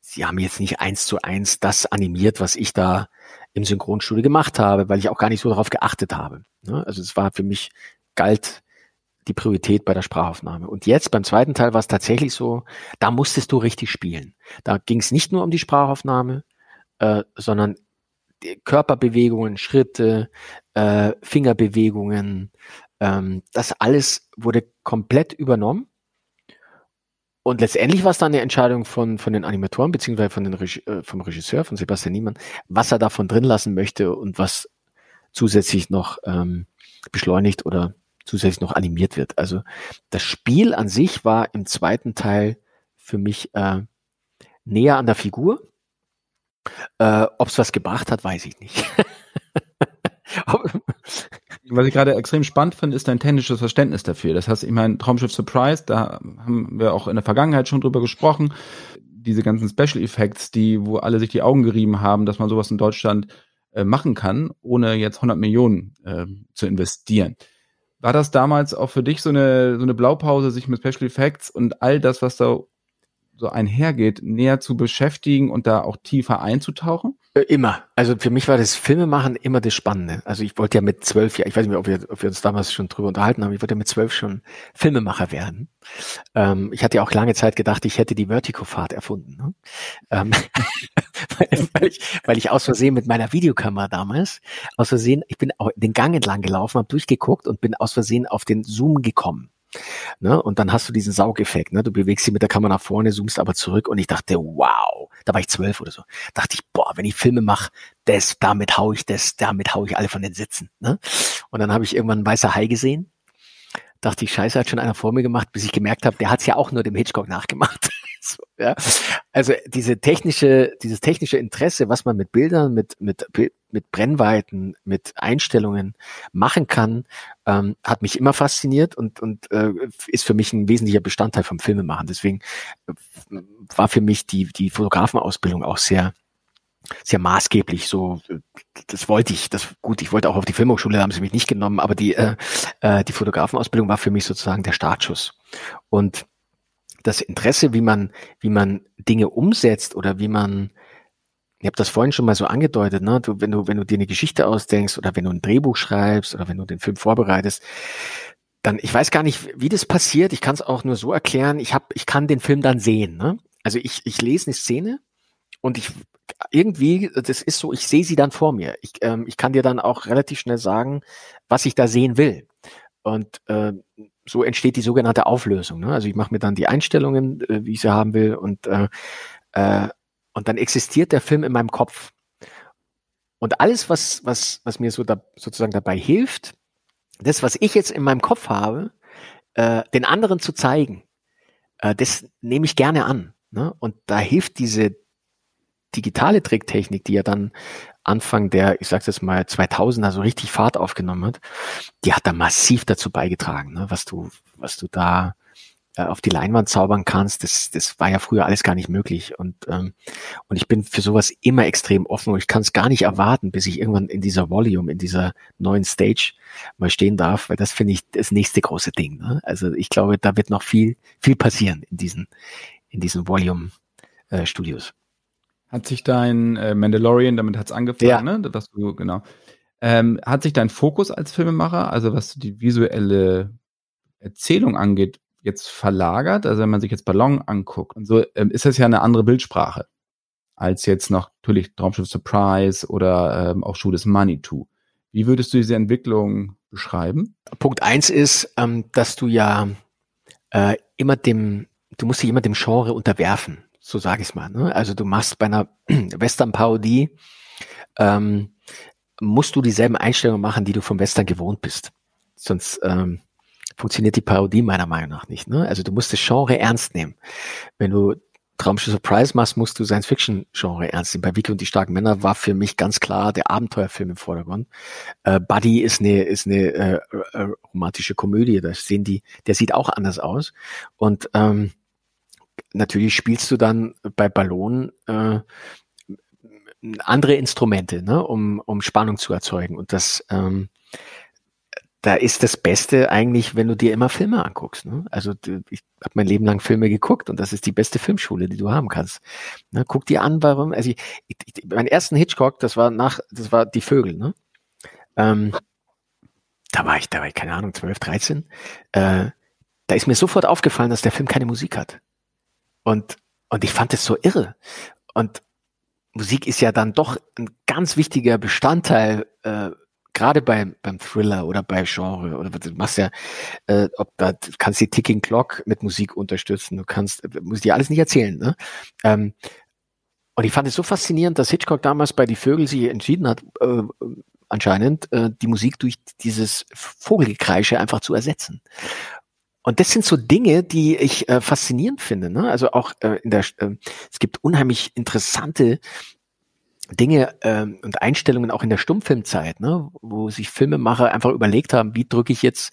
sie haben jetzt nicht eins zu eins das animiert, was ich da im Synchronstudio gemacht habe, weil ich auch gar nicht so darauf geachtet habe. Ne, also es war für mich galt die Priorität bei der Sprachaufnahme. Und jetzt beim zweiten Teil war es tatsächlich so, da musstest du richtig spielen. Da ging es nicht nur um die Sprachaufnahme, äh, sondern Körperbewegungen, Schritte, äh, Fingerbewegungen, ähm, das alles wurde komplett übernommen und letztendlich war es dann eine Entscheidung von, von den Animatoren, beziehungsweise von den Reg äh, vom Regisseur, von Sebastian Niemann, was er davon drin lassen möchte und was zusätzlich noch ähm, beschleunigt oder zusätzlich noch animiert wird. Also das Spiel an sich war im zweiten Teil für mich äh, näher an der Figur. Äh, Ob es was gebracht hat, weiß ich nicht. Was ich gerade extrem spannend finde, ist dein technisches Verständnis dafür. Das heißt, ich meine, Traumschiff Surprise, da haben wir auch in der Vergangenheit schon drüber gesprochen. Diese ganzen Special Effects, die, wo alle sich die Augen gerieben haben, dass man sowas in Deutschland äh, machen kann, ohne jetzt 100 Millionen äh, zu investieren. War das damals auch für dich so eine, so eine Blaupause, sich mit Special Effects und all das, was da so einhergeht, näher zu beschäftigen und da auch tiefer einzutauchen? Äh, immer. Also für mich war das Filmemachen immer das Spannende. Also ich wollte ja mit zwölf, ich weiß nicht mehr, ob wir, ob wir uns damals schon drüber unterhalten haben, ich wollte ja mit zwölf schon Filmemacher werden. Ähm, ich hatte ja auch lange Zeit gedacht, ich hätte die Vertigo-Fahrt erfunden. Ne? Ähm, weil, ich, weil ich aus Versehen mit meiner Videokamera damals, aus Versehen, ich bin den Gang entlang gelaufen, habe durchgeguckt und bin aus Versehen auf den Zoom gekommen. Ne? Und dann hast du diesen Saugeffekt. Ne? Du bewegst sie mit der Kamera nach vorne, zoomst aber zurück und ich dachte, wow, da war ich zwölf oder so. Dachte ich, boah, wenn ich Filme mache, das, damit hau ich das, damit hau ich alle von den Sitzen. Ne? Und dann habe ich irgendwann ein weißer Hai gesehen. Dachte ich, scheiße, hat schon einer vor mir gemacht, bis ich gemerkt habe, der hat's ja auch nur dem Hitchcock nachgemacht. so, ja. Also diese technische, dieses technische Interesse, was man mit Bildern, mit, mit, mit Brennweiten, mit Einstellungen machen kann, ähm, hat mich immer fasziniert und, und äh, ist für mich ein wesentlicher Bestandteil vom Filmemachen. Deswegen äh, war für mich die, die Fotografenausbildung auch sehr, sehr maßgeblich. So, das wollte ich. Das gut. Ich wollte auch auf die Filmhochschule, haben sie mich nicht genommen, aber die äh, äh, die Fotografenausbildung war für mich sozusagen der Startschuss. Und das Interesse, wie man wie man Dinge umsetzt oder wie man ich habe das vorhin schon mal so angedeutet, ne? Du, wenn du wenn du dir eine Geschichte ausdenkst oder wenn du ein Drehbuch schreibst oder wenn du den Film vorbereitest, dann ich weiß gar nicht, wie das passiert. Ich kann es auch nur so erklären. Ich habe ich kann den Film dann sehen. Ne? Also ich ich lese eine Szene und ich irgendwie, das ist so, ich sehe sie dann vor mir. Ich, ähm, ich kann dir dann auch relativ schnell sagen, was ich da sehen will. Und äh, so entsteht die sogenannte Auflösung. Ne? Also ich mache mir dann die Einstellungen, äh, wie ich sie haben will, und, äh, äh, und dann existiert der Film in meinem Kopf. Und alles, was, was, was mir so da, sozusagen dabei hilft, das, was ich jetzt in meinem Kopf habe, äh, den anderen zu zeigen, äh, das nehme ich gerne an. Ne? Und da hilft diese digitale Tricktechnik, die ja dann Anfang der, ich sag's jetzt mal, 2000er so richtig Fahrt aufgenommen hat, die hat da massiv dazu beigetragen, ne? was du, was du da äh, auf die Leinwand zaubern kannst, das, das war ja früher alles gar nicht möglich. Und, ähm, und ich bin für sowas immer extrem offen und ich kann es gar nicht erwarten, bis ich irgendwann in dieser Volume, in dieser neuen Stage mal stehen darf, weil das finde ich das nächste große Ding. Ne? Also ich glaube, da wird noch viel, viel passieren in diesen, in diesen Volume-Studios. Äh, hat sich dein äh, Mandalorian, damit hat's angefangen, ja. ne? Was du, genau. Ähm, hat sich dein Fokus als Filmemacher, also was die visuelle Erzählung angeht, jetzt verlagert? Also wenn man sich jetzt Ballon anguckt und so, ähm, ist das ja eine andere Bildsprache als jetzt noch natürlich Traumschiff Surprise oder ähm, auch is Money to. Wie würdest du diese Entwicklung beschreiben? Punkt eins ist, ähm, dass du ja äh, immer dem, du musst dich immer dem Genre unterwerfen so sage ich mal. Ne? Also du machst bei einer Western-Parodie, ähm, musst du dieselben Einstellungen machen, die du vom Western gewohnt bist. Sonst ähm, funktioniert die Parodie meiner Meinung nach nicht. Ne? Also du musst das Genre ernst nehmen. Wenn du Traumschiff Surprise machst, musst du Science-Fiction-Genre ernst nehmen. Bei Vicky und die starken Männer war für mich ganz klar der Abenteuerfilm im Vordergrund. Äh, Buddy ist eine, ist eine äh, äh, romantische Komödie. Da sehen die, der sieht auch anders aus. Und ähm, natürlich spielst du dann bei Ballon äh, andere Instrumente, ne, um, um Spannung zu erzeugen. Und das, ähm, da ist das Beste eigentlich, wenn du dir immer Filme anguckst. Ne? Also ich habe mein Leben lang Filme geguckt und das ist die beste Filmschule, die du haben kannst. Ne? Guck dir an, warum. Also ich, ich, mein ersten Hitchcock, das war nach, das war die Vögel. Ne? Ähm, da war ich, da war ich keine Ahnung, 12, 13. Äh, da ist mir sofort aufgefallen, dass der Film keine Musik hat. Und, und ich fand es so irre. Und Musik ist ja dann doch ein ganz wichtiger Bestandteil, äh, gerade beim, beim Thriller oder bei Genre oder du machst ja, äh, ob da kannst die Ticking Clock mit Musik unterstützen, du kannst, äh, muss dir alles nicht erzählen, ne? Ähm, und ich fand es so faszinierend, dass Hitchcock damals bei Die Vögel sich entschieden hat, äh, anscheinend äh, die Musik durch dieses Vogelgekreische einfach zu ersetzen. Und das sind so Dinge, die ich äh, faszinierend finde. Ne? Also auch äh, in der, äh, es gibt unheimlich interessante Dinge äh, und Einstellungen auch in der Stummfilmzeit, ne? wo sich Filmemacher einfach überlegt haben, wie drücke ich jetzt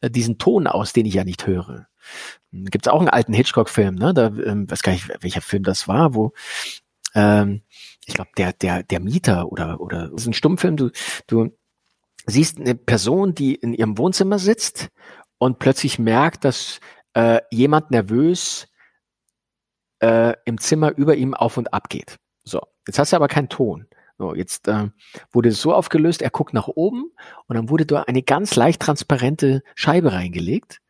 äh, diesen Ton aus, den ich ja nicht höre. Hm, Gibt es auch einen alten Hitchcock-Film, ne? Da ähm, weiß gar nicht, welcher Film das war, wo ähm, ich glaube der der der Mieter oder oder das ist ein Stummfilm. Du du siehst eine Person, die in ihrem Wohnzimmer sitzt und plötzlich merkt, dass äh, jemand nervös äh, im Zimmer über ihm auf und ab geht. So, jetzt hast du aber keinen Ton. So, jetzt äh, wurde es so aufgelöst, er guckt nach oben und dann wurde da eine ganz leicht transparente Scheibe reingelegt,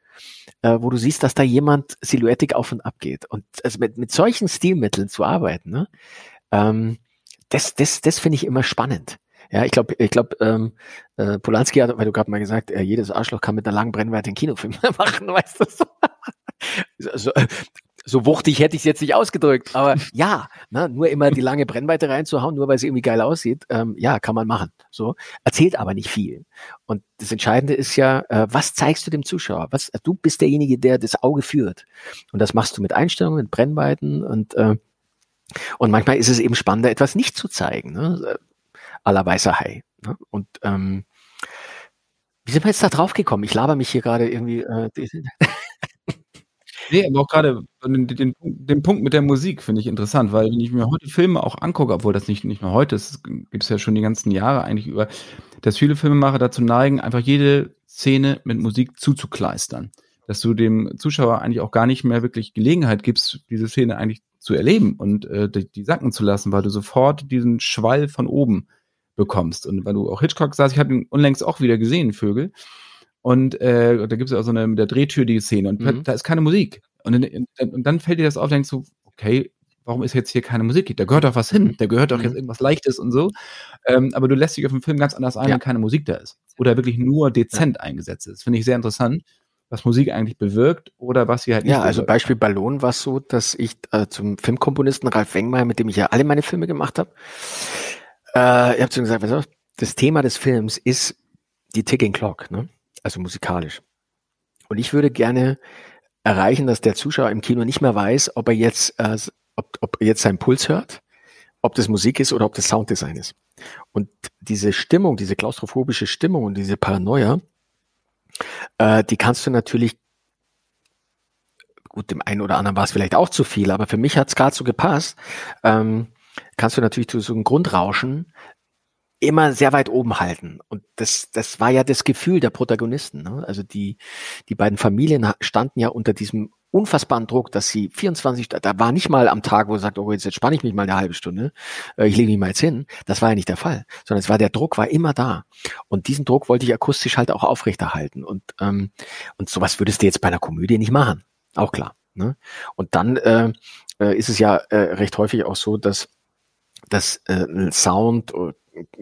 äh, wo du siehst, dass da jemand silhouettig auf und ab geht. Und also mit, mit solchen Stilmitteln zu arbeiten, ne, ähm, das, das, das finde ich immer spannend. Ja, ich glaube, ich glaube, ähm, äh, Polanski hat, weil du gerade mal gesagt, äh, jedes Arschloch kann mit einer langen Brennweite einen Kinofilm machen, weißt du so. äh, so wuchtig hätte ich es jetzt nicht ausgedrückt, aber ja, ne, nur immer die lange Brennweite reinzuhauen, nur weil es irgendwie geil aussieht, ähm, ja, kann man machen. So erzählt aber nicht viel. Und das Entscheidende ist ja, äh, was zeigst du dem Zuschauer? Was du bist derjenige, der das Auge führt, und das machst du mit Einstellungen, mit Brennweiten und äh, und manchmal ist es eben spannender, etwas nicht zu zeigen, ne? aller weißer Hai. Ne? Und ähm, wie sind wir jetzt da drauf gekommen? Ich laber mich hier gerade irgendwie. Äh, Nee, aber auch gerade den, den, den Punkt mit der Musik finde ich interessant, weil wenn ich mir heute Filme auch angucke, obwohl das nicht, nicht nur heute ist, gibt es ja schon die ganzen Jahre eigentlich über, dass viele Filmemacher dazu neigen, einfach jede Szene mit Musik zuzukleistern. Dass du dem Zuschauer eigentlich auch gar nicht mehr wirklich Gelegenheit gibst, diese Szene eigentlich zu erleben und äh, die, die sacken zu lassen, weil du sofort diesen Schwall von oben bekommst. Und weil du auch Hitchcock sagst, ich habe ihn unlängst auch wieder gesehen, Vögel. Und äh, da gibt es ja auch so eine mit der Drehtür die Szene und mhm. da ist keine Musik. Und, in, und, dann fällt dir das auf, denkst du, okay, warum ist jetzt hier keine Musik? Da gehört doch was hin, da gehört doch mhm. jetzt irgendwas Leichtes und so. Ähm, aber du lässt dich auf den Film ganz anders ein, ja. wenn keine Musik da ist. Oder wirklich nur dezent ja. eingesetzt ist. Finde ich sehr interessant, was Musik eigentlich bewirkt oder was sie halt nicht Ja, also bewirkt. Beispiel Ballon war es so, dass ich äh, zum Filmkomponisten Ralf Wengmeier, mit dem ich ja alle meine Filme gemacht habe, äh, ich habe zu ihm gesagt, weißt du, das Thema des Films ist die Ticking Clock, ne? Also musikalisch. Und ich würde gerne erreichen, dass der Zuschauer im Kino nicht mehr weiß, ob er jetzt, äh, ob, ob er jetzt seinen Puls hört, ob das Musik ist oder ob das Sounddesign ist. Und diese Stimmung, diese klaustrophobische Stimmung und diese Paranoia, äh, die kannst du natürlich gut, dem einen oder anderen war es vielleicht auch zu viel, aber für mich hat es gerade so gepasst. Ähm, kannst du natürlich zu so einem Grundrauschen immer sehr weit oben halten. Und das, das war ja das Gefühl der Protagonisten. Ne? Also die, die beiden Familien standen ja unter diesem unfassbaren Druck, dass sie 24, da war nicht mal am Tag, wo er sagt, oh, jetzt, jetzt spanne ich mich mal eine halbe Stunde, äh, ich lege mich mal jetzt hin. Das war ja nicht der Fall, sondern es war der Druck war immer da. Und diesen Druck wollte ich akustisch halt auch aufrechterhalten. Und, ähm, und sowas würdest du jetzt bei einer Komödie nicht machen. Auch klar. Ne? Und dann äh, äh ist es ja äh, recht häufig auch so, dass dass äh, Sound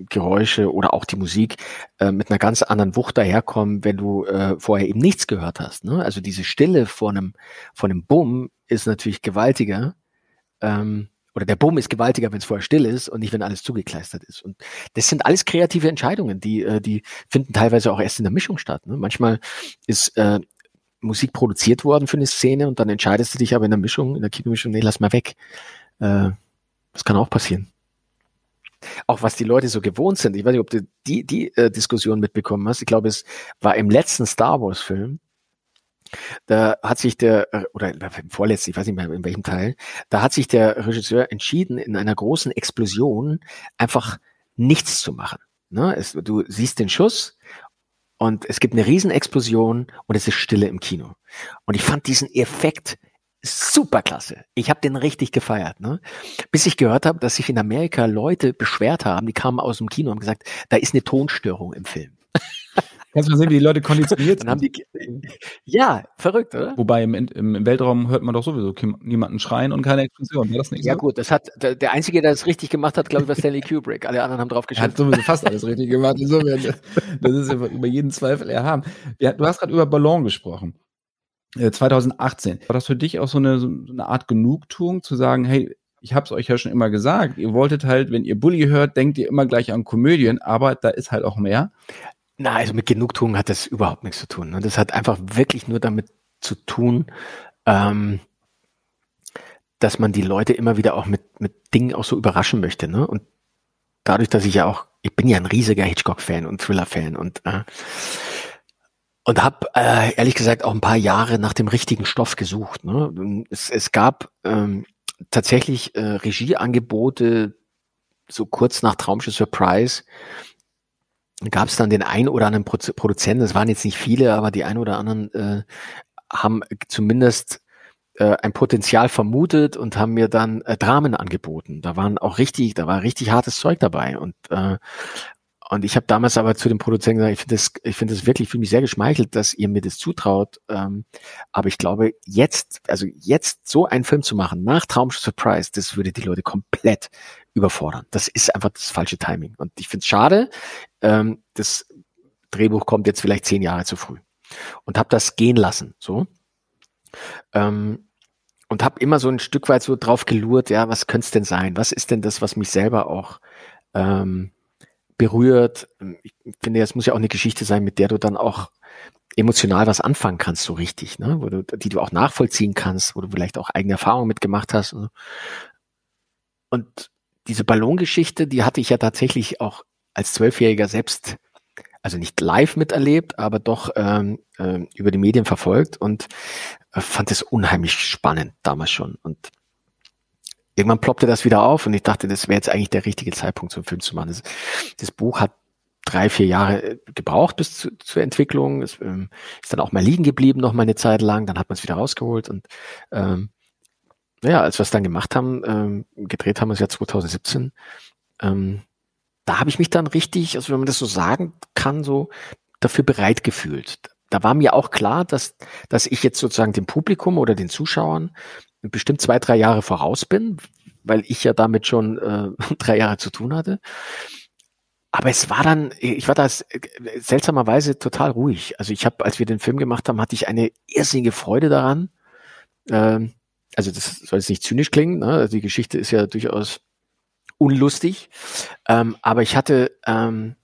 Geräusche oder auch die Musik äh, mit einer ganz anderen Wucht daherkommen, wenn du äh, vorher eben nichts gehört hast. Ne? Also diese Stille vor einem, vor einem Bumm ist natürlich gewaltiger. Ähm, oder der Bumm ist gewaltiger, wenn es vorher still ist und nicht, wenn alles zugekleistert ist. Und das sind alles kreative Entscheidungen, die, äh, die finden teilweise auch erst in der Mischung statt. Ne? Manchmal ist äh, Musik produziert worden für eine Szene und dann entscheidest du dich aber in der Mischung, in der Kinomischung, nee, lass mal weg. Äh, das kann auch passieren auch was die Leute so gewohnt sind. Ich weiß nicht, ob du die, die äh, Diskussion mitbekommen hast. Ich glaube, es war im letzten Star Wars Film. Da hat sich der, äh, oder im vorletzten, ich weiß nicht mehr in welchem Teil, da hat sich der Regisseur entschieden, in einer großen Explosion einfach nichts zu machen. Ne? Es, du siehst den Schuss und es gibt eine Riesenexplosion und es ist Stille im Kino. Und ich fand diesen Effekt superklasse. Ich habe den richtig gefeiert, ne? Bis ich gehört habe, dass sich in Amerika Leute beschwert haben, die kamen aus dem Kino und haben gesagt, da ist eine Tonstörung im Film. Kannst du mal sehen, wie die Leute konditioniert sind. Dann haben die, ja, verrückt, oder? Wobei im, im, Weltraum hört man doch sowieso niemanden schreien und keine Explosion. War das nicht ja, so? gut, das hat, der, der Einzige, der das richtig gemacht hat, glaube ich, war Stanley Kubrick. Alle anderen haben drauf geschaut. Hat sowieso fast alles richtig gemacht. Das ist über jeden Zweifel erhaben. Ja, du hast gerade über Ballon gesprochen. 2018. Äh, war das für dich auch so eine, so eine Art Genugtuung zu sagen, hey, ich habe es euch ja schon immer gesagt, ihr wolltet halt, wenn ihr Bully hört, denkt ihr immer gleich an Komödien, aber da ist halt auch mehr. Na, also mit Genugtuung hat das überhaupt nichts zu tun. Ne? Das hat einfach wirklich nur damit zu tun, ähm, dass man die Leute immer wieder auch mit, mit Dingen auch so überraschen möchte. Ne? Und dadurch, dass ich ja auch, ich bin ja ein riesiger Hitchcock-Fan und Thriller-Fan und äh, und habe äh, ehrlich gesagt auch ein paar Jahre nach dem richtigen Stoff gesucht. Ne? Es, es gab ähm, tatsächlich äh, Regieangebote so kurz nach Traumschiff Surprise gab es dann den ein oder anderen Produ Produzenten, es waren jetzt nicht viele, aber die ein oder anderen äh, haben zumindest äh, ein Potenzial vermutet und haben mir dann äh, Dramen angeboten. Da waren auch richtig, da war richtig hartes Zeug dabei und äh, und ich habe damals aber zu dem Produzenten gesagt, ich finde das, ich finde das wirklich, fühle mich sehr geschmeichelt, dass ihr mir das zutraut. Ähm, aber ich glaube, jetzt, also jetzt so einen Film zu machen, nach Traum Surprise, das würde die Leute komplett überfordern. Das ist einfach das falsche Timing. Und ich finde es schade, ähm, das Drehbuch kommt jetzt vielleicht zehn Jahre zu früh. Und habe das gehen lassen. So. Ähm, und habe immer so ein Stück weit so drauf gelurrt, ja, was könnte es denn sein? Was ist denn das, was mich selber auch ähm, berührt? Ich finde, es muss ja auch eine Geschichte sein, mit der du dann auch emotional was anfangen kannst, so richtig, ne? Wo du, die du auch nachvollziehen kannst, wo du vielleicht auch eigene Erfahrungen mitgemacht hast. Und, und diese Ballongeschichte, die hatte ich ja tatsächlich auch als Zwölfjähriger selbst, also nicht live miterlebt, aber doch ähm, äh, über die Medien verfolgt und äh, fand es unheimlich spannend damals schon. Und irgendwann ploppte das wieder auf und ich dachte, das wäre jetzt eigentlich der richtige Zeitpunkt zum Film zu machen. Das, das Buch hat drei, vier Jahre äh, gebraucht bis zu, zur Entwicklung. Es ähm, ist dann auch mal liegen geblieben, noch mal eine Zeit lang. Dann hat man es wieder rausgeholt und ähm, ja, als wir es dann gemacht haben, ähm, gedreht haben wir es ja 2017, ähm, da habe ich mich dann richtig, also wenn man das so sagen kann, so dafür bereit gefühlt. Da war mir auch klar, dass, dass ich jetzt sozusagen dem Publikum oder den Zuschauern bestimmt zwei, drei Jahre voraus bin, weil ich ja damit schon äh, drei Jahre zu tun hatte. Aber es war dann, ich war da seltsamerweise total ruhig. Also ich habe, als wir den Film gemacht haben, hatte ich eine irrsinnige Freude daran. Ähm, also das soll jetzt nicht zynisch klingen, ne? Also die Geschichte ist ja durchaus unlustig, ähm, aber ich hatte, ähm,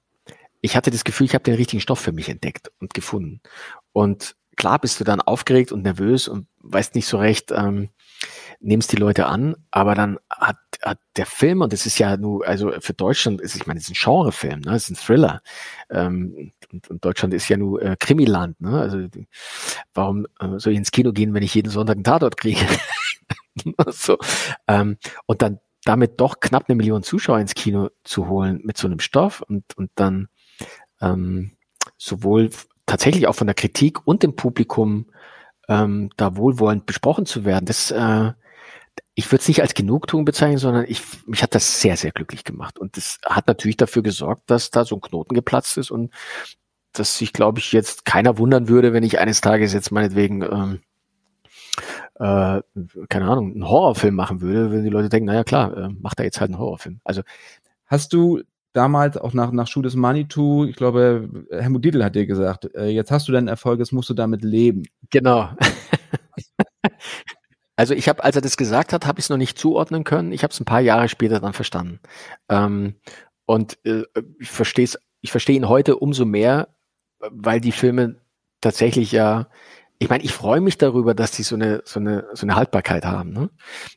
ich hatte das Gefühl, ich habe den richtigen Stoff für mich entdeckt und gefunden. Und klar bist du dann aufgeregt und nervös und weißt nicht so recht, ähm, nimmst die Leute an, aber dann hat, hat der Film, und das ist ja nur, also für Deutschland ist, ich meine, es ist ein Genrefilm, ne? es ist ein Thriller. Ähm, und, und Deutschland ist ja nur äh, Krimiland, ne? Also warum äh, soll ich ins Kino gehen, wenn ich jeden Sonntag einen Tatort kriege? so, ähm, und dann damit doch knapp eine Million Zuschauer ins Kino zu holen mit so einem Stoff und, und dann ähm, sowohl tatsächlich auch von der Kritik und dem Publikum ähm, da wohlwollend besprochen zu werden, das äh, ich würde es nicht als Genugtuung bezeichnen, sondern ich, mich hat das sehr, sehr glücklich gemacht. Und das hat natürlich dafür gesorgt, dass da so ein Knoten geplatzt ist und dass sich, glaube ich, jetzt keiner wundern würde, wenn ich eines Tages jetzt meinetwegen, ähm, äh, keine Ahnung, einen Horrorfilm machen würde, wenn die Leute denken, naja klar, äh, macht er jetzt halt einen Horrorfilm. Also hast du damals auch nach, nach Schuh des Manitou, ich glaube, Helmut Dietl hat dir gesagt, äh, jetzt hast du deinen Erfolg, jetzt musst du damit leben. Genau. also ich habe, als er das gesagt hat, habe ich es noch nicht zuordnen können. Ich habe es ein paar Jahre später dann verstanden. Ähm, und äh, ich verstehe ich verstehe ihn heute umso mehr, weil die Filme tatsächlich ja ich meine, ich freue mich darüber, dass die so eine, so eine, so eine Haltbarkeit haben. Ne?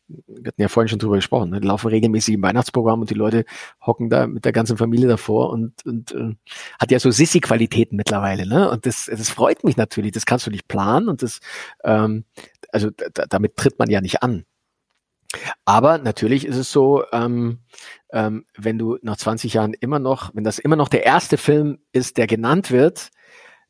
Wir hatten ja vorhin schon drüber gesprochen. Ne? Die laufen regelmäßig im Weihnachtsprogramm und die Leute hocken da mit der ganzen Familie davor und, und äh, hat ja so Sissi-Qualitäten mittlerweile. Ne? Und das, das freut mich natürlich. Das kannst du nicht planen und das, ähm, also damit tritt man ja nicht an. Aber natürlich ist es so, ähm, ähm, wenn du nach 20 Jahren immer noch, wenn das immer noch der erste Film ist, der genannt wird,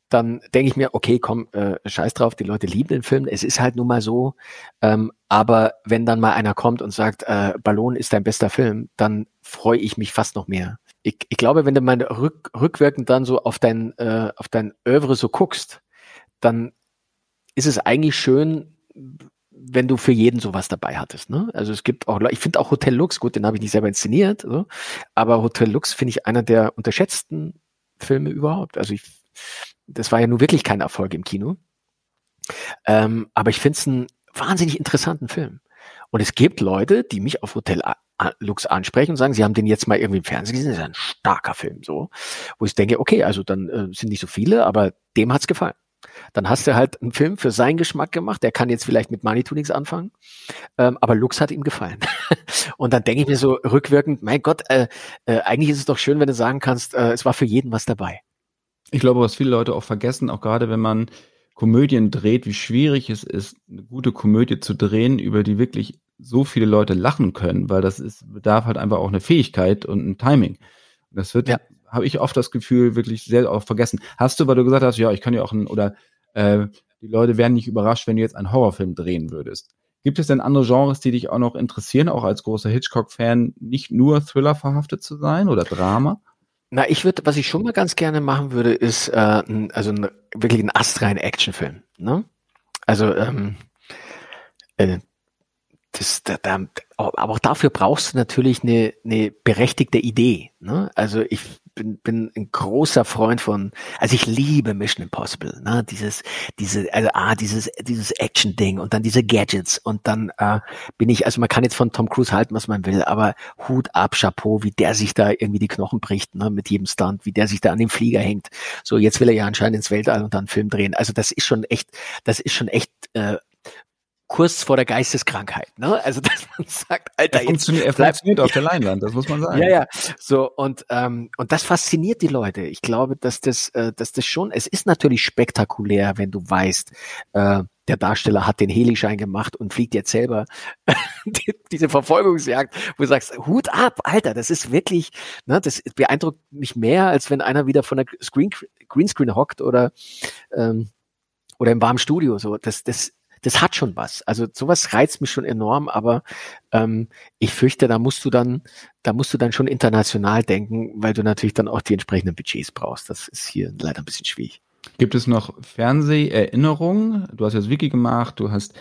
dann denke ich mir, okay, komm, äh, scheiß drauf, die Leute lieben den Film, es ist halt nun mal so. Ähm, aber wenn dann mal einer kommt und sagt, äh, Ballon ist dein bester Film, dann freue ich mich fast noch mehr. Ich, ich glaube, wenn du mal rück, rückwirkend dann so auf dein, äh, auf dein Övre so guckst, dann ist es eigentlich schön, wenn du für jeden sowas dabei hattest. Ne? Also es gibt auch, ich finde auch Hotel Lux, gut, den habe ich nicht selber inszeniert, so, aber Hotel Lux finde ich einer der unterschätzten Filme überhaupt. Also ich das war ja nun wirklich kein Erfolg im Kino. Ähm, aber ich finde es einen wahnsinnig interessanten Film. Und es gibt Leute, die mich auf Hotel Lux ansprechen und sagen, sie haben den jetzt mal irgendwie im Fernsehen gesehen, das ist ein starker Film, so. Wo ich denke, okay, also dann äh, sind nicht so viele, aber dem hat's gefallen. Dann hast du halt einen Film für seinen Geschmack gemacht, der kann jetzt vielleicht mit Money nichts anfangen, ähm, aber Lux hat ihm gefallen. und dann denke ich mir so rückwirkend, mein Gott, äh, äh, eigentlich ist es doch schön, wenn du sagen kannst, äh, es war für jeden was dabei ich glaube, was viele Leute auch vergessen, auch gerade wenn man Komödien dreht, wie schwierig es ist, eine gute Komödie zu drehen, über die wirklich so viele Leute lachen können, weil das ist, bedarf halt einfach auch eine Fähigkeit und ein Timing. Das wird, ja. Habe ich oft das Gefühl, wirklich sehr auch vergessen. Hast du, weil du gesagt hast, ja, ich kann ja auch ein, oder äh, die Leute wären nicht überrascht, wenn du jetzt einen Horrorfilm drehen würdest. Gibt es denn andere Genres, die dich auch noch interessieren, auch als großer Hitchcock-Fan, nicht nur Thriller verhaftet zu sein oder Drama? Na, ich würde, was ich schon mal ganz gerne machen würde, ist äh, ein, also ein, wirklich ein astrein Actionfilm. Ne? Also ähm, äh, das, da, da, aber auch dafür brauchst du natürlich eine, eine berechtigte Idee. Ne? Also ich bin, bin ein großer Freund von, also ich liebe Mission Impossible, ne? Dieses, diese, also ah, dieses, dieses Action-Ding und dann diese Gadgets und dann äh, bin ich, also man kann jetzt von Tom Cruise halten, was man will, aber Hut ab, Chapeau, wie der sich da irgendwie die Knochen bricht, ne, mit jedem Stunt, wie der sich da an dem Flieger hängt. So, jetzt will er ja anscheinend ins Weltall und dann einen Film drehen. Also das ist schon echt, das ist schon echt äh, kurz vor der Geisteskrankheit. Ne? Also dass man sagt, Alter, er funktioniert, er funktioniert auf der Leinwand, das muss man sagen. Ja, ja. So und ähm, und das fasziniert die Leute. Ich glaube, dass das, äh, dass das schon. Es ist natürlich spektakulär, wenn du weißt, äh, der Darsteller hat den Helischein gemacht und fliegt jetzt selber die, diese Verfolgungsjagd, wo du sagst, Hut ab, Alter, das ist wirklich, ne, das beeindruckt mich mehr, als wenn einer wieder von der Screen, Greenscreen hockt oder ähm, oder im warmen Studio. So, das, das das hat schon was. Also sowas reizt mich schon enorm, aber ähm, ich fürchte, da musst du dann, da musst du dann schon international denken, weil du natürlich dann auch die entsprechenden Budgets brauchst. Das ist hier leider ein bisschen schwierig. Gibt es noch Fernseherinnerungen? Du hast jetzt Wiki gemacht, du hast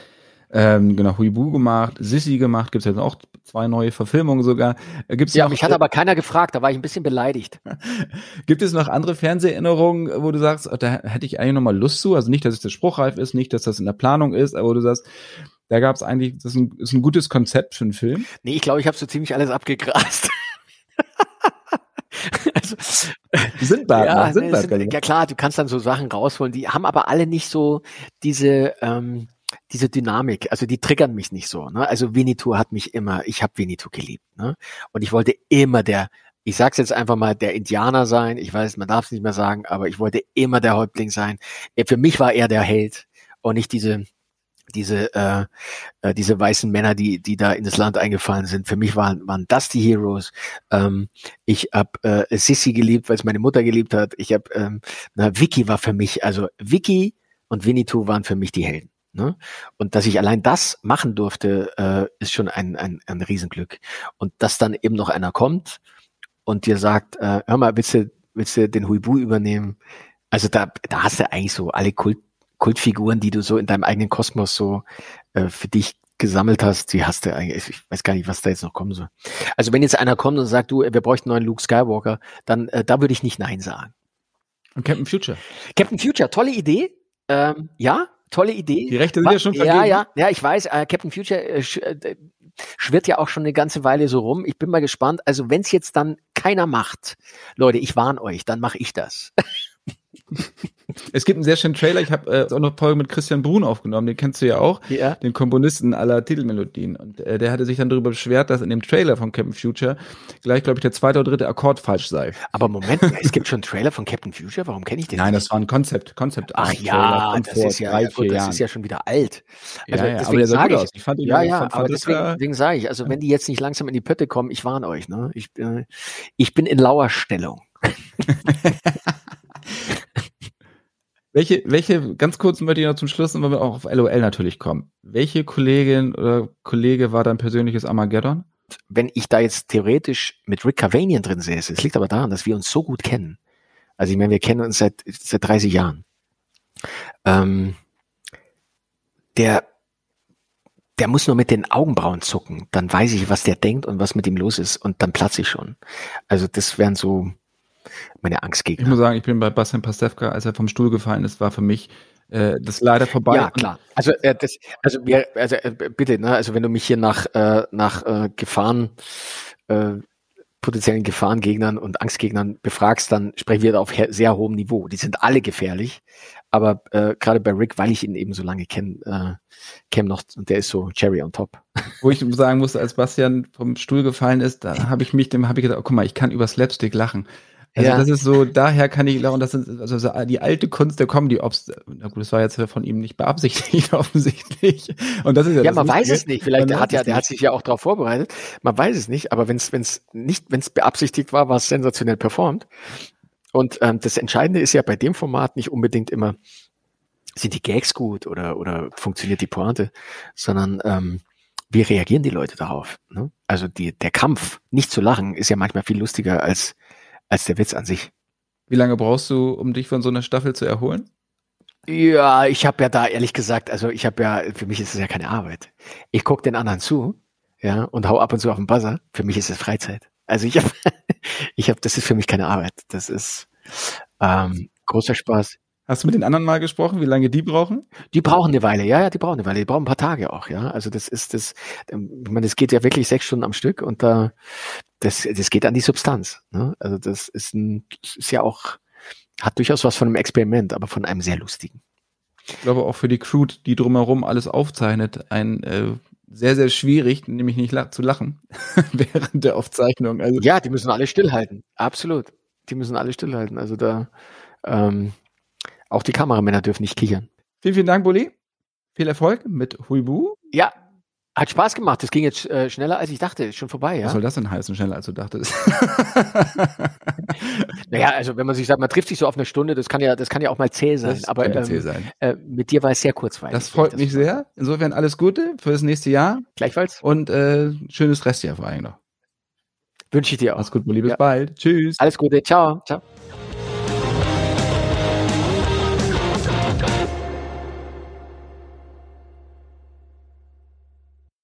ähm, genau, Huibu gemacht, Sissy gemacht, gibt es jetzt auch zwei neue Verfilmungen sogar. Äh, gibt's ja, noch, mich hat aber keiner gefragt, da war ich ein bisschen beleidigt. gibt es noch andere Fernseherinnerungen, wo du sagst, oh, da hätte ich eigentlich nochmal Lust zu? Also nicht, dass es der spruchreif ist, nicht, dass das in der Planung ist, aber wo du sagst, da gab es eigentlich, das ist ein, ist ein gutes Konzept für einen Film. Nee, ich glaube, ich habe so ziemlich alles abgegrast. also, Sindbad, ja, Sindbad, sind, ja klar, du kannst dann so Sachen rausholen, die haben aber alle nicht so diese ähm, diese Dynamik, also die triggern mich nicht so. Ne? Also Winnetou hat mich immer, ich habe Winnetou geliebt. Ne? Und ich wollte immer der, ich sag's jetzt einfach mal, der Indianer sein. Ich weiß, man darf es nicht mehr sagen, aber ich wollte immer der Häuptling sein. Für mich war er der Held und nicht diese diese äh, äh, diese weißen Männer, die die da in das Land eingefallen sind. Für mich waren waren das die Heroes. Ähm, ich habe äh, Sissy geliebt, weil es meine Mutter geliebt hat. Ich habe ähm, na Vicky war für mich, also Vicky und Winnetou waren für mich die Helden. Ne? Und dass ich allein das machen durfte, äh, ist schon ein, ein, ein Riesenglück. Und dass dann eben noch einer kommt und dir sagt, äh, hör mal, willst du, willst du den Huibu übernehmen? Also da, da hast du eigentlich so alle Kult, Kultfiguren, die du so in deinem eigenen Kosmos so äh, für dich gesammelt hast, die hast du eigentlich, ich weiß gar nicht, was da jetzt noch kommen soll. Also wenn jetzt einer kommt und sagt, du, wir bräuchten einen neuen Luke Skywalker, dann äh, da würde ich nicht Nein sagen. Und Captain Future. Captain Future, tolle Idee. Ähm, ja, tolle Idee. Die Rechte sind ja schon vergeben. Ja, ja, ja, ich weiß, äh, Captain Future äh, sch, äh, schwirrt ja auch schon eine ganze Weile so rum. Ich bin mal gespannt. Also wenn es jetzt dann keiner macht, Leute, ich warne euch, dann mache ich das. Es gibt einen sehr schönen Trailer. Ich habe äh, auch noch Folge mit Christian Brun aufgenommen. Den kennst du ja auch, ja. den Komponisten aller Titelmelodien. Und äh, der hatte sich dann darüber beschwert, dass in dem Trailer von Captain Future gleich, glaube ich, der zweite oder dritte Akkord falsch sei. Aber Moment, es gibt schon einen Trailer von Captain Future. Warum kenne ich den? Nein, nicht? das war ein Konzept, Konzept. Ach ja, das ist ja, drei, ja, gut, das ist ja schon wieder alt. Also ja, ja, deswegen sage ich, ich fand ihn ja, ja, aber deswegen, deswegen sage ich, also wenn die jetzt nicht langsam in die Pötte kommen, ich warne euch. Ne? Ich, äh, ich bin in lauer Stellung. Welche, welche, ganz kurz möchte ich noch zum Schluss, weil wir auch auf LOL natürlich kommen. Welche Kollegin oder Kollege war dein persönliches Armageddon? Wenn ich da jetzt theoretisch mit Rick Cavanian drin säße, es liegt aber daran, dass wir uns so gut kennen. Also ich meine, wir kennen uns seit, seit 30 Jahren. Ähm, der, der muss nur mit den Augenbrauen zucken, dann weiß ich, was der denkt und was mit ihm los ist und dann platze ich schon. Also das wären so, meine Angstgegner. Ich muss sagen, ich bin bei Bastian Pastewka, als er vom Stuhl gefallen ist, war für mich äh, das leider vorbei. Ja, klar. Also äh, das, also wir, also äh, bitte, ne, also wenn du mich hier nach äh, nach äh, Gefahren äh, potenziellen Gefahrengegnern und Angstgegnern befragst, dann sprechen wir da auf sehr hohem Niveau. Die sind alle gefährlich, aber gerade bei Rick, weil ich ihn eben so lange kenne, kenne noch und der ist so Cherry on top. Wo ich sagen musste, als Bastian vom Stuhl gefallen ist, da habe ich mich, dem habe ich gedacht, oh, guck mal, ich kann über Slapstick lachen. Also ja. das ist so, daher kann ich und das sind also die alte Kunst der Comedy, ob's, na gut, das war jetzt von ihm nicht beabsichtigt offensichtlich. Und das ist ja, ja man weiß es nicht. Vielleicht der hat ja, der hat sich ja auch darauf vorbereitet. Man weiß es nicht, aber wenn es, wenn es nicht, wenn es beabsichtigt war, war es sensationell performt. Und ähm, das Entscheidende ist ja bei dem Format nicht unbedingt immer, sind die Gags gut oder oder funktioniert die Pointe, sondern ähm, wie reagieren die Leute darauf? Ne? Also die, der Kampf, nicht zu lachen, ist ja manchmal viel lustiger als als der Witz an sich. Wie lange brauchst du, um dich von so einer Staffel zu erholen? Ja, ich habe ja da ehrlich gesagt, also ich habe ja, für mich ist es ja keine Arbeit. Ich gucke den anderen zu, ja, und hau ab und zu auf den Buzzer. Für mich ist es Freizeit. Also ich habe ich habe, das ist für mich keine Arbeit. Das ist ähm, großer Spaß. Hast du mit den anderen mal gesprochen, wie lange die brauchen? Die brauchen eine Weile, ja, ja, die brauchen eine Weile. Die brauchen ein paar Tage auch, ja. Also das ist das, ähm, ich meine, das geht ja wirklich sechs Stunden am Stück und da, das, das geht an die Substanz. Ne? Also das ist ein, ist ja auch, hat durchaus was von einem Experiment, aber von einem sehr lustigen. Ich glaube auch für die Crew, die drumherum alles aufzeichnet, ein äh, sehr, sehr schwierig, nämlich nicht la zu lachen während der Aufzeichnung. Also ja, die müssen alle stillhalten. Absolut. Die müssen alle stillhalten. Also da, ähm, auch die Kameramänner dürfen nicht kichern. Vielen, vielen Dank, Bulli. Viel Erfolg mit Huibu. Ja, hat Spaß gemacht. Das ging jetzt äh, schneller, als ich dachte. Ist schon vorbei, ja. Was soll das denn heißen, schneller als du dachtest? naja, also wenn man sich sagt, man trifft sich so auf eine Stunde, das kann ja, das kann ja auch mal zäh sein. Das aber ähm, zäh sein. Äh, mit dir war es sehr kurzweilig. Das freut mich sehr. Insofern alles Gute für das nächste Jahr. Gleichfalls. Und äh, schönes Restjahr vor allem noch. Wünsche ich dir auch. Mach's gut, Bulli. Bis ja. bald. Tschüss. Alles Gute. Ciao. Ciao.